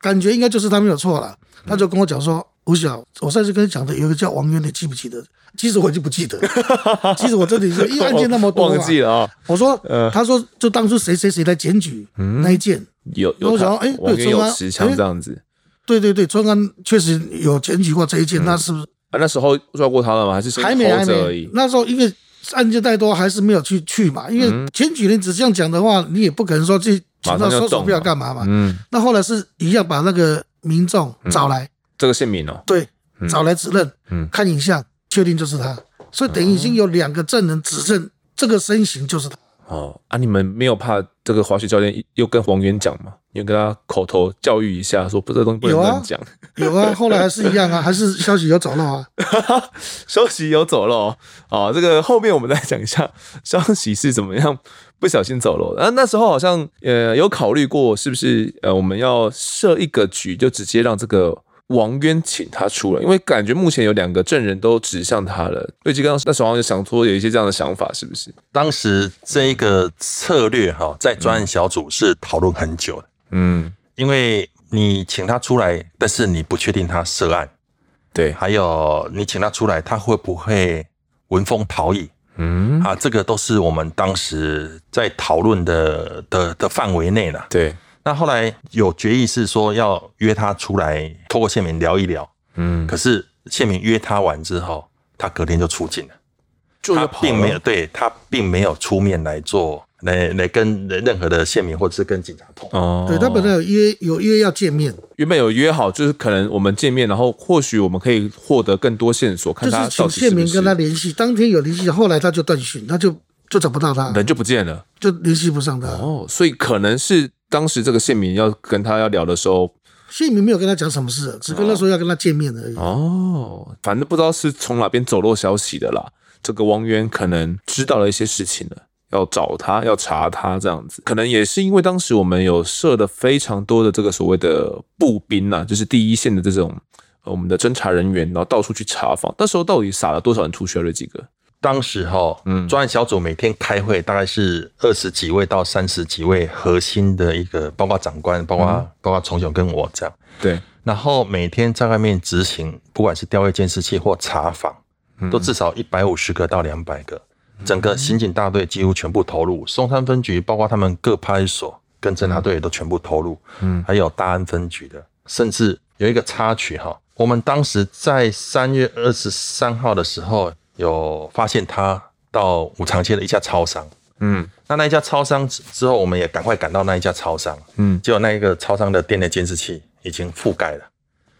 感觉应该就是他没有错了。”他就跟我讲说。吴晓，我上次跟你讲的有一个叫王渊，你记不记得？其实我已经不记得。[laughs] 其实我这里是，案件那么多，忘记了啊。我说，呃，他说就当初谁谁谁来检举那一件，有有。我想，哎，对，春安持枪这样子。对对对，春安确实有检举过这一件，那是不是？啊，那时候抓过他了吗？还是还没还没？那时候因为案件太多，还是没有去去嘛。因为检举人只这样讲的话，你也不可能说去马上收手票干嘛嘛。嗯。那后来是一样把那个民众找来。这个姓名哦，对，找来指认，嗯，看影像确定就是他，所以等于已经有两个证人指认这个身形就是他。哦，啊，你们没有怕这个滑雪教练又跟王源讲吗？又跟他口头教育一下，说不这东西不能讲。[laughs] 有啊，后来还是一样啊，还是消息有走漏啊，[laughs] 消息有走漏啊。这个后面我们再讲一下消息是怎么样不小心走漏的。啊，那时候好像呃有考虑过是不是呃我们要设一个局，就直接让这个。王渊请他出来，因为感觉目前有两个证人都指向他了。瑞基刚刚那时候就想说有一些这样的想法，是不是？当时这一个策略哈，在专案小组是讨论很久的。嗯，因为你请他出来，但是你不确定他涉案，对，还有你请他出来，他会不会闻风逃逸？嗯，啊，这个都是我们当时在讨论的的的范围内了。对。那后来有决议是说要约他出来，透过谢敏聊一聊。嗯，可是谢敏约他完之后，他隔天就出境了，就他并没有对他并没有出面来做，来来跟任何的谢敏或者是跟警察通。哦，对他本来有约有约要见面，原本有约好，就是可能我们见面，然后或许我们可以获得更多线索，看他到底是不是。请谢敏跟他联系，当天有联系，后来他就断讯，他就就找不到他，人就不见了，就联系不上他。哦，所以可能是。当时这个谢敏要跟他要聊的时候，谢敏没有跟他讲什么事，只跟他说要跟他见面而已。哦，反正不知道是从哪边走漏消息的啦。这个王渊可能知道了一些事情了，要找他，要查他这样子。可能也是因为当时我们有设的非常多的这个所谓的步兵呐，就是第一线的这种我们的侦查人员，然后到处去查访。那时候到底撒了多少人出去了？这几个？当时哈，嗯，专案小组每天开会，大概是二十几位到三十几位核心的一个，包括长官，包括、嗯、包括崇雄跟我这样。对，然后每天在外面执行，不管是调阅监视器或查访，都至少一百五十个到两百个。整个刑警大队几乎全部投入，松山分局包括他们各派出所跟侦查队都全部投入，嗯，还有大安分局的，甚至有一个插曲哈，我们当时在三月二十三号的时候。有发现他到五常街的一家超商，嗯，那那一家超商之后，我们也赶快赶到那一家超商，嗯，结果那一个超商的店内监视器已经覆盖了，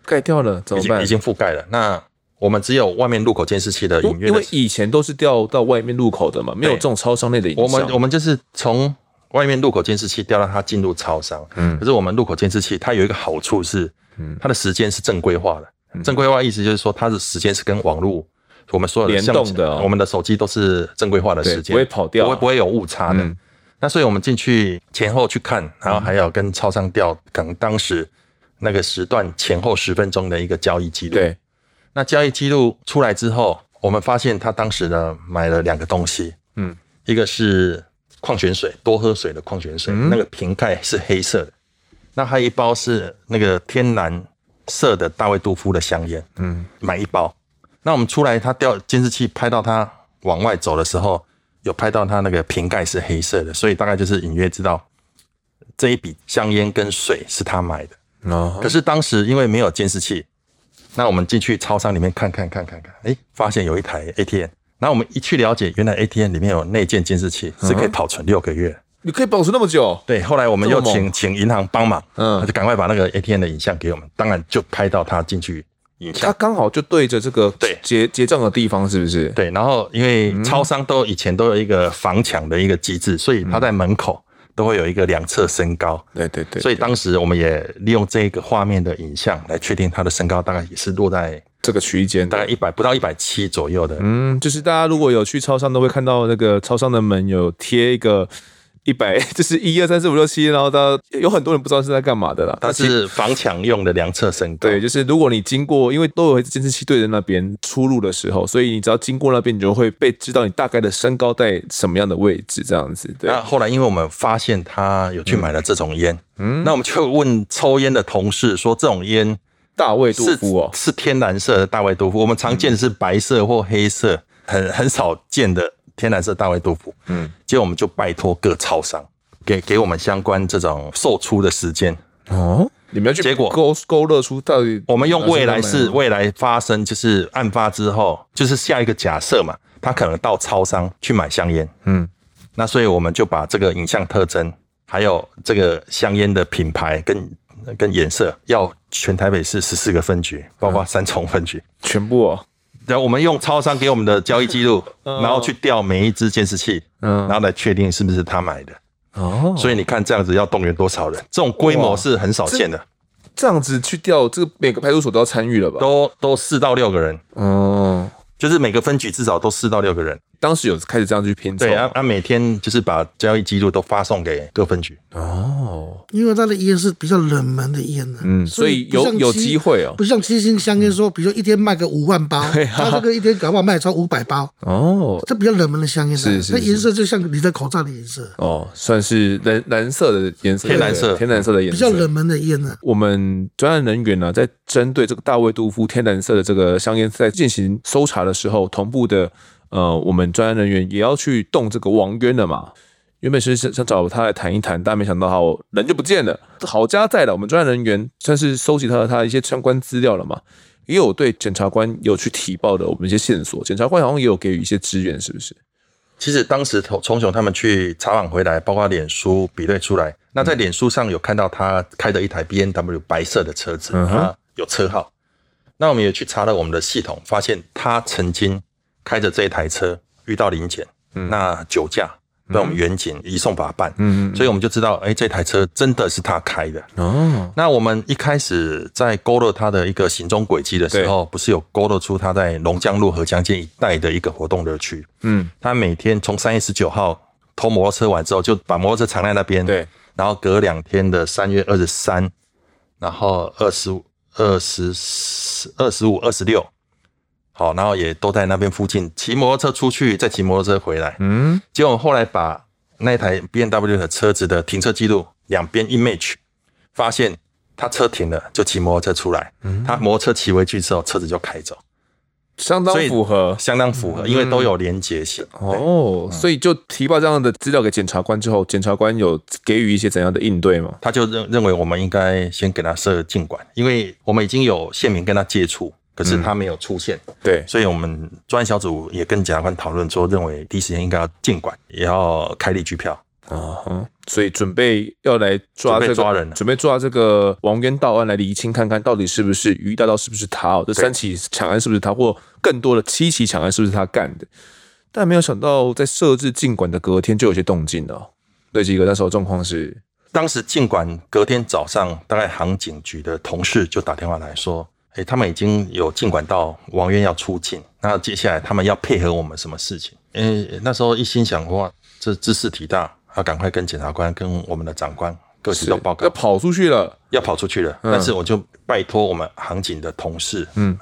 盖掉了，怎么办？已经覆盖了。那我们只有外面路口监视器的影院，因为以前都是调到外面路口的嘛，没有这种超商内的影像。我们我们就是从外面路口监视器调到它进入超商，嗯，可是我们路口监视器它有一个好处是，嗯，它的时间是正规化的，正规化意思就是说它的时间是跟网络。我们所有的联动的，我们的手机都是正规化的时间，不会跑掉，不会不会有误差的。那所以我们进去前后去看，然后还要跟超商调，可能当时那个时段前后十分钟的一个交易记录。对，那交易记录出来之后，我们发现他当时呢买了两个东西，嗯，一个是矿泉水，多喝水的矿泉水，那个瓶盖是黑色的。那还有一包是那个天蓝色的大卫杜夫的香烟，嗯，买一包。那我们出来，他调监视器拍到他往外走的时候，有拍到他那个瓶盖是黑色的，所以大概就是隐约知道这一笔香烟跟水是他买的。哦。可是当时因为没有监视器，那我们进去超商里面看看看看看，哎，发现有一台 ATM。然后我们一去了解，原来 ATM 里面有内建监视器，是可以保存六个月。你可以保存那么久？对。后来我们又请请银行帮忙，嗯，就赶快把那个 ATM 的影像给我们，当然就拍到他进去。他刚好就对着这个对结结账的地方，是不是？对，然后因为超商都以前都有一个防抢的一个机制，所以他在门口，都会有一个两侧身高。对对对，所以当时我们也利用这个画面的影像来确定他的身高大概也是落在这个区间，大概一百不到一百七左右的。嗯，就是大家如果有去超商，都会看到那个超商的门有贴一个。一百 [laughs] 就是一二三四五六七，然后到有很多人不知道是在干嘛的啦。它是防抢用的量测身高。对，就是如果你经过，因为都有监视器对着那边出入的时候，所以你只要经过那边，你就会被知道你大概的身高在什么样的位置，这样子。对。那后来因为我们发现他有去买了这种烟，嗯，那我们就问抽烟的同事说，这种烟大卫杜夫哦，是天蓝色的大卫杜夫。我们常见的是白色或黑色，很很少见的天蓝色大卫杜甫。嗯，结果我们就拜托各超商。给给我们相关这种售出的时间哦，你们要去结果勾勾勒出到底？我们用未来是未来发生，就是案发之后，就是下一个假设嘛，他可能到超商去买香烟，嗯，那所以我们就把这个影像特征，还有这个香烟的品牌跟跟颜色，要全台北市十四个分局，包括三重分局，嗯、全部哦。然后我们用超商给我们的交易记录，[laughs] 然后去调每一支监视器，嗯，然后来确定是不是他买的。哦，所以你看这样子要动员多少人？这种规模是很少见的。这，这样子去调，这个每个派出所都要参与了吧？都都四到六个人。哦，就是每个分局至少都四到六个人。当时有开始这样去拼凑，对啊，他每天就是把交易记录都发送给各分局。哦，因为他的烟是比较冷门的烟呢，嗯，所以有有机会哦，不像七星香烟说，比如说一天卖个五万包，[laughs] 他这个一天搞不好卖超五百包。哦，这比较冷门的香烟，是是，那颜色就像你的口罩的颜色。哦，算是蓝蓝色的颜色，天蓝色，天蓝色的颜色，比较冷门的烟呢。我们专案人员呢，在针对这个大卫杜夫天蓝色的这个香烟，在进行搜查的时候，同步的。呃，我们专案人员也要去动这个王渊了嘛？原本是想想找他来谈一谈，但没想到他人就不见了。好家在了，我们专案人员算是收集他的他一些相关资料了嘛？也有对检察官有去提报的我们一些线索，检察官好像也有给予一些支援，是不是？其实当时从从雄他们去查访回来，包括脸书比对出来，那在脸书上有看到他开的一台 B N W 白色的车子，啊，有车号。那我们也去查了我们的系统，发现他曾经。开着这一台车遇到临检，嗯、那酒驾被我们员警移送法办，嗯，所以我们就知道，哎、欸，这台车真的是他开的。哦，那我们一开始在勾勒他的一个行踪轨迹的时候，不是有勾勒出他在龙江路和江街一带的一个活动乐趣？嗯，他每天从三月十九号偷摩托车完之后，就把摩托车藏在那边，对，然后隔两天的三月二十三，然后二十五、二十四、二十五、二十六。好，然后也都在那边附近骑摩托车出去，再骑摩托车回来。嗯，结果后来把那台 B N W 的车子的停车记录两边一 match，发现他车停了就骑摩托车出来，嗯，他摩托车骑回去之后车子就开走，相当符合，相当符合，因为都有连结性。哦，所以就提报这样的资料给检察官之后，检察官有给予一些怎样的应对吗？他就认认为我们应该先给他设禁管，因为我们已经有县民跟他接触。可是他没有出现，嗯、对，所以我们专案小组也跟检察官讨论说，认为第一时间应该要禁管，也要开立拘票。啊，嗯，所以准备要来抓这个抓人，准备抓这个王渊到案来厘清，看看到底是不是于大道，是不是他哦，这三起抢案是不是他，或更多的七起抢案是不是他干的？但没有想到，在设置禁管的隔天就有些动静了。对，几个那时候状况是，当时禁管隔天早上，大概航警局的同事就打电话来说。哎，他们已经有进管到王渊要出境，那接下来他们要配合我们什么事情？哎，那时候一心想哇，这知识体大，要赶快跟检察官、跟我们的长官各级都报告，要跑出去了，要跑出去了。嗯、但是我就拜托我们航警的同事，嗯，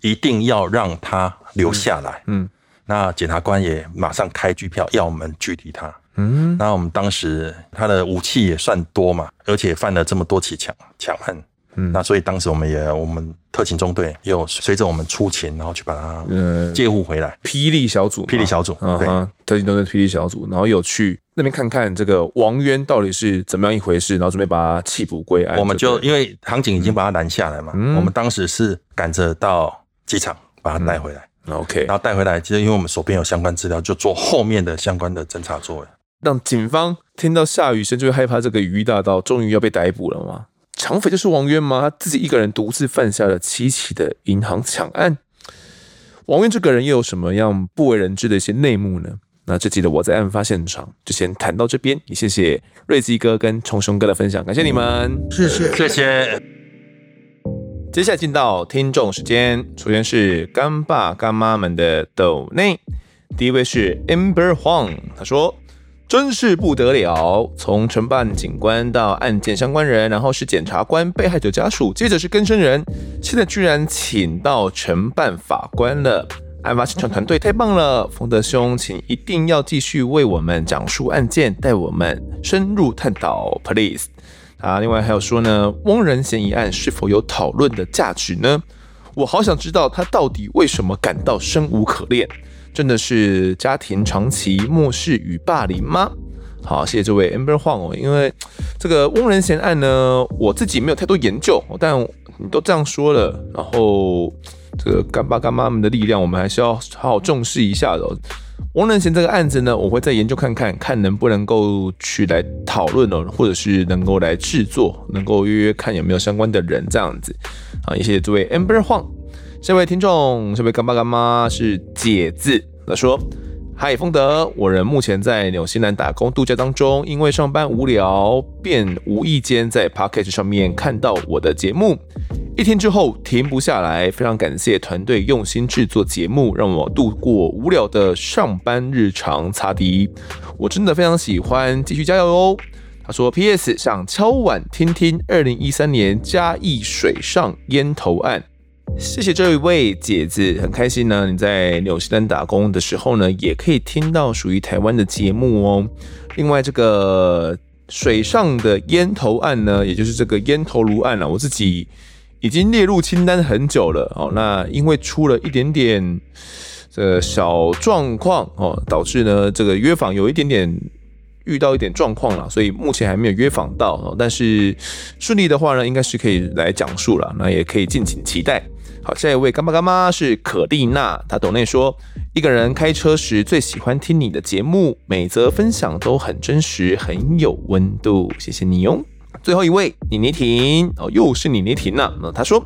一定要让他留下来。嗯，嗯那检察官也马上开拘票要我们拘提他。嗯，那我们当时他的武器也算多嘛，而且犯了这么多起抢抢案。嗯，那所以当时我们也，我们特勤中队也有随着我们出勤，然后去把他呃借护回来。霹雳小组，霹雳小组，对，特勤中队霹雳小组，然后有去那边看看这个王渊到底是怎么样一回事，然后准备把他缉捕归案。我们就因为航警已经把他拦下来嘛，嗯、我们当时是赶着到机场把他带回来。嗯、OK，然后带回来，其实因为我们手边有相关资料，就做后面的相关的侦查作为，让警方听到下雨声就会害怕，这个鱼大道终于要被逮捕了吗？抢匪就是王渊吗？他自己一个人独自犯下了七起的银行抢案。王渊这个人又有什么样不为人知的一些内幕呢？那这集的我在案发现场就先谈到这边，也谢谢瑞基哥跟聪兄哥的分享，感谢你们，谢谢谢谢。接下来进到听众时间，首先是干爸干妈们的抖内，第一位是 Amber Huang，他说。真是不得了！从承办警官到案件相关人，然后是检察官、被害者家属，接着是更生人，现在居然请到承办法官了。案发现场团队太棒了，冯德兄，请一定要继续为我们讲述案件，带我们深入探讨，please。啊，另外还有说呢，翁仁贤一案是否有讨论的价值呢？我好想知道他到底为什么感到生无可恋。真的是家庭长期漠视与霸凌吗？好，谢谢这位 Amber Huang 哦，因为这个翁仁贤案呢，我自己没有太多研究，但你都这样说了，然后这个干爸干妈们的力量，我们还是要好好重视一下的。翁仁贤这个案子呢，我会再研究看看，看能不能够去来讨论哦，或者是能够来制作，能够约约看有没有相关的人这样子。好，也谢谢这位 Amber Huang。这位听众，这位干爸干妈是姐字，他说：“嗨，丰德，我人目前在纽西兰打工度假当中，因为上班无聊，便无意间在 Podcast 上面看到我的节目，一听之后停不下来，非常感谢团队用心制作节目，让我度过无聊的上班日常。擦迪，我真的非常喜欢，继续加油哦。”他说：“P.S. 想敲碗听听二零一三年嘉义水上烟头案。”谢谢这一位姐子，很开心呢。你在纽西兰打工的时候呢，也可以听到属于台湾的节目哦。另外，这个水上的烟头案呢，也就是这个烟头炉案啊，我自己已经列入清单很久了哦。那因为出了一点点这个小状况哦，导致呢这个约访有一点点遇到一点状况了，所以目前还没有约访到哦。但是顺利的话呢，应该是可以来讲述了，那也可以敬请期待。好，下一位干爸干妈是可丽娜，她抖内说，一个人开车时最喜欢听你的节目，每则分享都很真实，很有温度，谢谢你哟。最后一位妮妮婷哦，又是妮妮婷呐，那她说，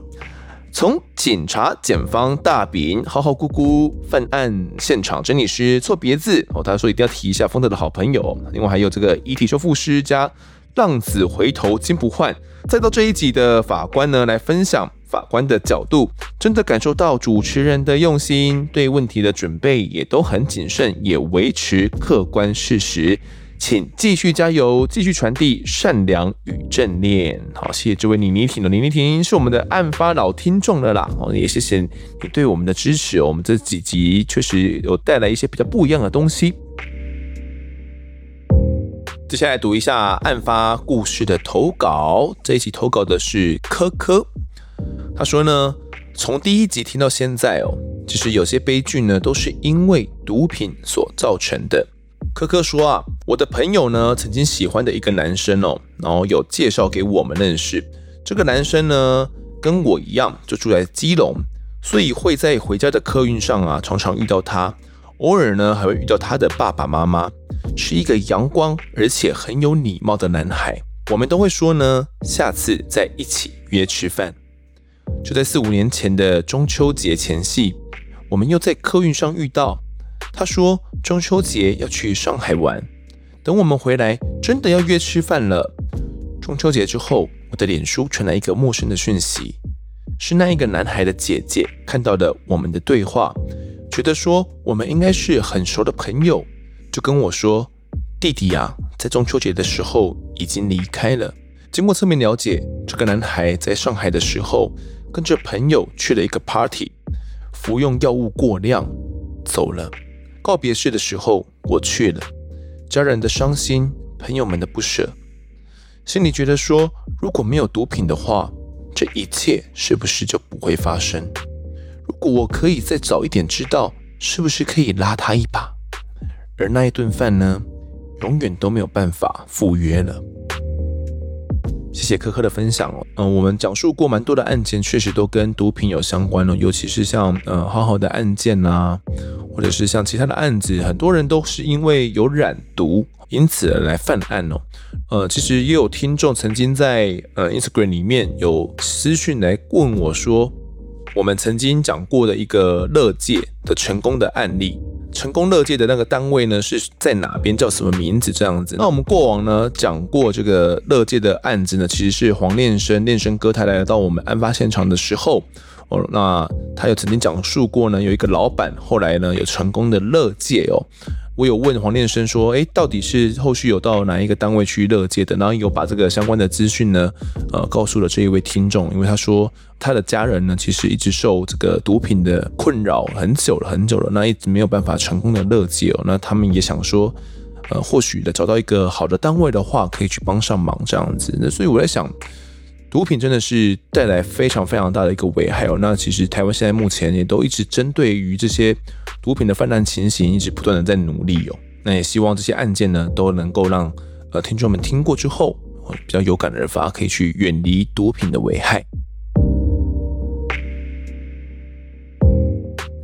从警察、检方、大饼、好好姑姑、犯案现场整理师、错别字。哦，她说一定要提一下丰德的好朋友，另外还有这个遗体修复师加浪子回头金不换，再到这一集的法官呢来分享。法官的角度，真的感受到主持人的用心，对问题的准备也都很谨慎，也维持客观事实。请继续加油，继续传递善良与正念。好，谢谢这位妮妮婷的妮妮婷是我们的案发老听众了啦。哦，也谢谢你对我们的支持，我们这几集确实有带来一些比较不一样的东西。接下来读一下案发故事的投稿，这一期投稿的是科科。他说呢，从第一集听到现在哦，其实有些悲剧呢都是因为毒品所造成的。科科说啊，我的朋友呢曾经喜欢的一个男生哦，然后有介绍给我们认识。这个男生呢跟我一样，就住在基隆，所以会在回家的客运上啊常常遇到他，偶尔呢还会遇到他的爸爸妈妈，是一个阳光而且很有礼貌的男孩。我们都会说呢，下次再一起约吃饭。就在四五年前的中秋节前夕，我们又在客运上遇到。他说中秋节要去上海玩，等我们回来真的要约吃饭了。中秋节之后，我的脸书传来一个陌生的讯息，是那一个男孩的姐姐看到了我们的对话，觉得说我们应该是很熟的朋友，就跟我说弟弟啊，在中秋节的时候已经离开了。经过侧面了解，这个男孩在上海的时候，跟着朋友去了一个 party，服用药物过量，走了。告别式的时候，我去了，家人的伤心，朋友们的不舍，心里觉得说，如果没有毒品的话，这一切是不是就不会发生？如果我可以再早一点知道，是不是可以拉他一把？而那一顿饭呢，永远都没有办法赴约了。谢谢科科的分享哦，嗯，我们讲述过蛮多的案件，确实都跟毒品有相关哦，尤其是像呃好好的案件呐、或者是像其他的案子，很多人都是因为有染毒，因此而来犯案哦。呃，其实也有听众曾经在呃 Instagram 里面有私讯来问我说，我们曾经讲过的一个乐戒的成功的案例。成功乐界的那个单位呢是在哪边，叫什么名字这样子。那我们过往呢讲过这个乐界的案子呢，其实是黄练生练生哥他来到我们案发现场的时候，哦，那他有曾经讲述过呢，有一个老板后来呢有成功的乐戒哦。我有问黄念生说，诶，到底是后续有到哪一个单位去乐戒的？然后有把这个相关的资讯呢，呃，告诉了这一位听众，因为他说他的家人呢，其实一直受这个毒品的困扰很久了，很久了，那一直没有办法成功的乐戒哦。那他们也想说，呃，或许的找到一个好的单位的话，可以去帮上忙这样子。那所以我在想。毒品真的是带来非常非常大的一个危害哦。那其实台湾现在目前也都一直针对于这些毒品的泛滥情形，一直不断的在努力哦。那也希望这些案件呢，都能够让呃听众们听过之后，比较有感而发，可以去远离毒品的危害。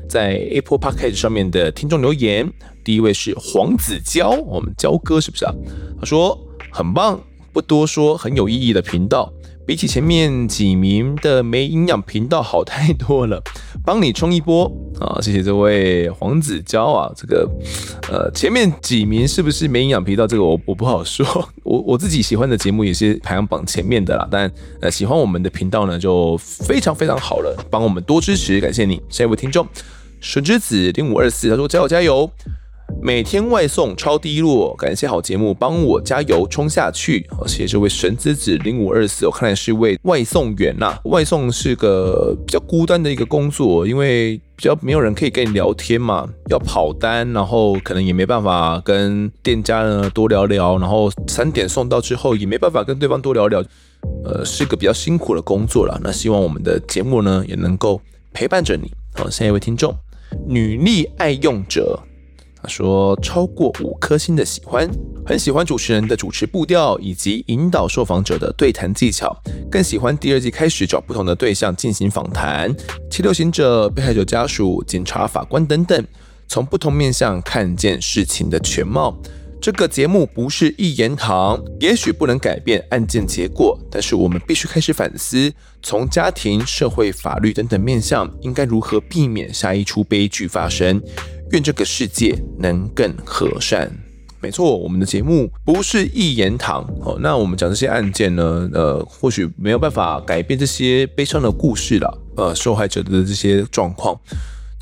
在 Apple Podcast 上面的听众留言，第一位是黄子佼，我们娇哥是不是啊？他说很棒，不多说，很有意义的频道。比起前面几名的没营养频道好太多了，[laughs] 帮你冲一波啊！谢谢这位黄子娇啊，这个呃前面几名是不是没营养频道？这个我我不好说，[laughs] 我我自己喜欢的节目也是排行榜前面的啦。但呃喜欢我们的频道呢，就非常非常好了，帮我们多支持，感谢你。下一位听众神之子零五二四，他说加油加油。每天外送超低落，感谢好节目，帮我加油冲下去。好，谢谢这位神之子零五二四，我看来是位外送员呐。外送是个比较孤单的一个工作，因为比较没有人可以跟你聊天嘛，要跑单，然后可能也没办法跟店家呢多聊聊，然后三点送到之后也没办法跟对方多聊聊，呃，是个比较辛苦的工作了。那希望我们的节目呢也能够陪伴着你。好，下一位听众女力爱用者。说：“超过五颗星的喜欢，很喜欢主持人的主持步调以及引导受访者的对谈技巧，更喜欢第二季开始找不同的对象进行访谈，七六行者、被害者家属、警察、法官等等，从不同面向看见事情的全貌。这个节目不是一言堂，也许不能改变案件结果，但是我们必须开始反思，从家庭、社会、法律等等面向，应该如何避免下一出悲剧发生。”愿这个世界能更和善。没错，我们的节目不是一言堂。哦，那我们讲这些案件呢，呃，或许没有办法改变这些悲伤的故事了，呃，受害者的这些状况。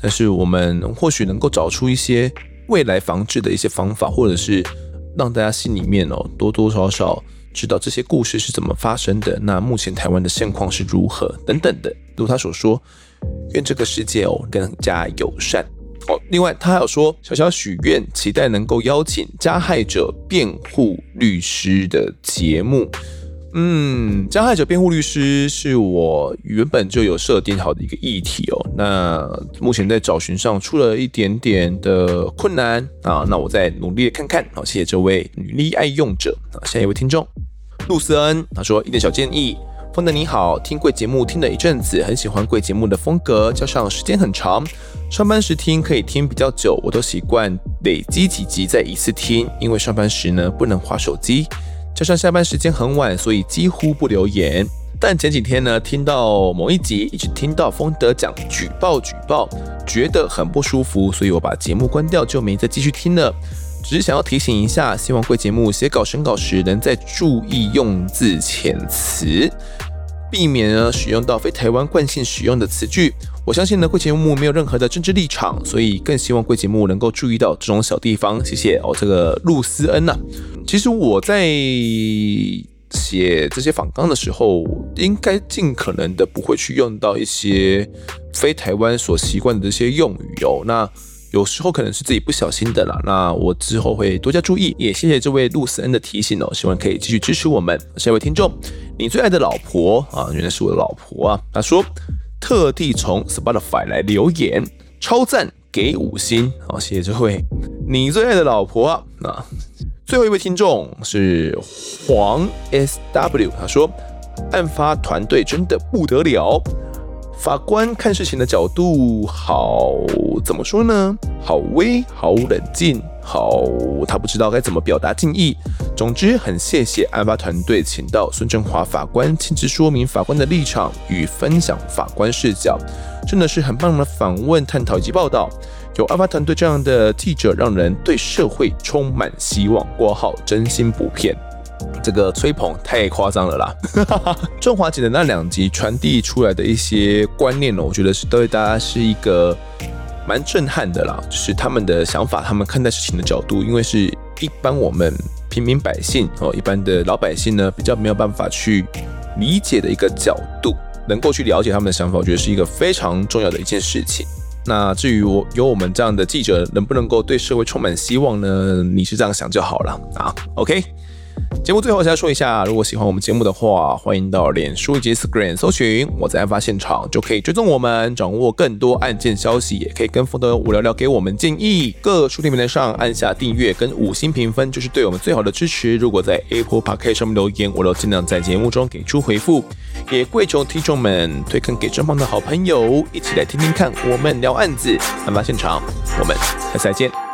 但是我们或许能够找出一些未来防治的一些方法，或者是让大家心里面哦多多少少知道这些故事是怎么发生的。那目前台湾的现况是如何等等的。如他所说，愿这个世界哦更加友善。哦，另外他还有说，小小许愿，期待能够邀请加害者辩护律师的节目。嗯，加害者辩护律师是我原本就有设定好的一个议题哦。那目前在找寻上出了一点点的困难啊，那我再努力看看。好，谢谢这位女力爱用者啊，下一位听众露丝恩，他说一点小建议。丰德你好，听贵节目听了一阵子，很喜欢贵节目的风格，加上时间很长，上班时听可以听比较久，我都习惯累积几集再一次听，因为上班时呢不能滑手机，加上下班时间很晚，所以几乎不留言。但前几天呢，听到某一集一直听到丰德讲举报举报，觉得很不舒服，所以我把节目关掉，就没再继续听了。只是想要提醒一下，希望贵节目写稿审稿时能再注意用字遣词，避免呢使用到非台湾惯性使用的词句。我相信呢贵节目没有任何的政治立场，所以更希望贵节目能够注意到这种小地方。谢谢哦，这个露思恩呐、啊。其实我在写这些访纲的时候，应该尽可能的不会去用到一些非台湾所习惯的这些用语哦。那有时候可能是自己不小心的啦，那我之后会多加注意。也谢谢这位露丝恩的提醒哦，希望可以继续支持我们。下一位听众，你最爱的老婆啊，原来是我的老婆啊。他说特地从 Spotify 来留言，超赞，给五星。好，谢谢这位你最爱的老婆啊。那最后一位听众是黄 SW，他说案发团队真的不得了。法官看事情的角度好，怎么说呢？好威，好冷静，好，他不知道该怎么表达敬意。总之，很谢谢案发团队请到孙振华法官亲自说明法官的立场与分享法官视角，真的是很棒的访问、探讨以及报道。有案发团队这样的记者，让人对社会充满希望。括号真心不骗，这个吹捧太夸张了啦！[laughs] 中华姐的那两集传递出来的一些观念呢，我觉得是对大家是一个蛮震撼的啦。就是他们的想法，他们看待事情的角度，因为是一般我们平民百姓哦，一般的老百姓呢，比较没有办法去理解的一个角度，能够去了解他们的想法，我觉得是一个非常重要的一件事情。那至于我有我们这样的记者，能不能够对社会充满希望呢？你是这样想就好了啊。OK。节目最后再说一下，如果喜欢我们节目的话，欢迎到脸书及 Screen 搜寻我在案发现场，就可以追踪我们，掌握更多案件消息，也可以跟风的吴聊聊给我们建议。各书店平台上按下订阅跟五星评分，就是对我们最好的支持。如果在 Apple Podcast 上面留言，我都尽量在节目中给出回复。也跪求听众们推坑给正方的好朋友，一起来听听看我们聊案子。案发现场，我们下次再见。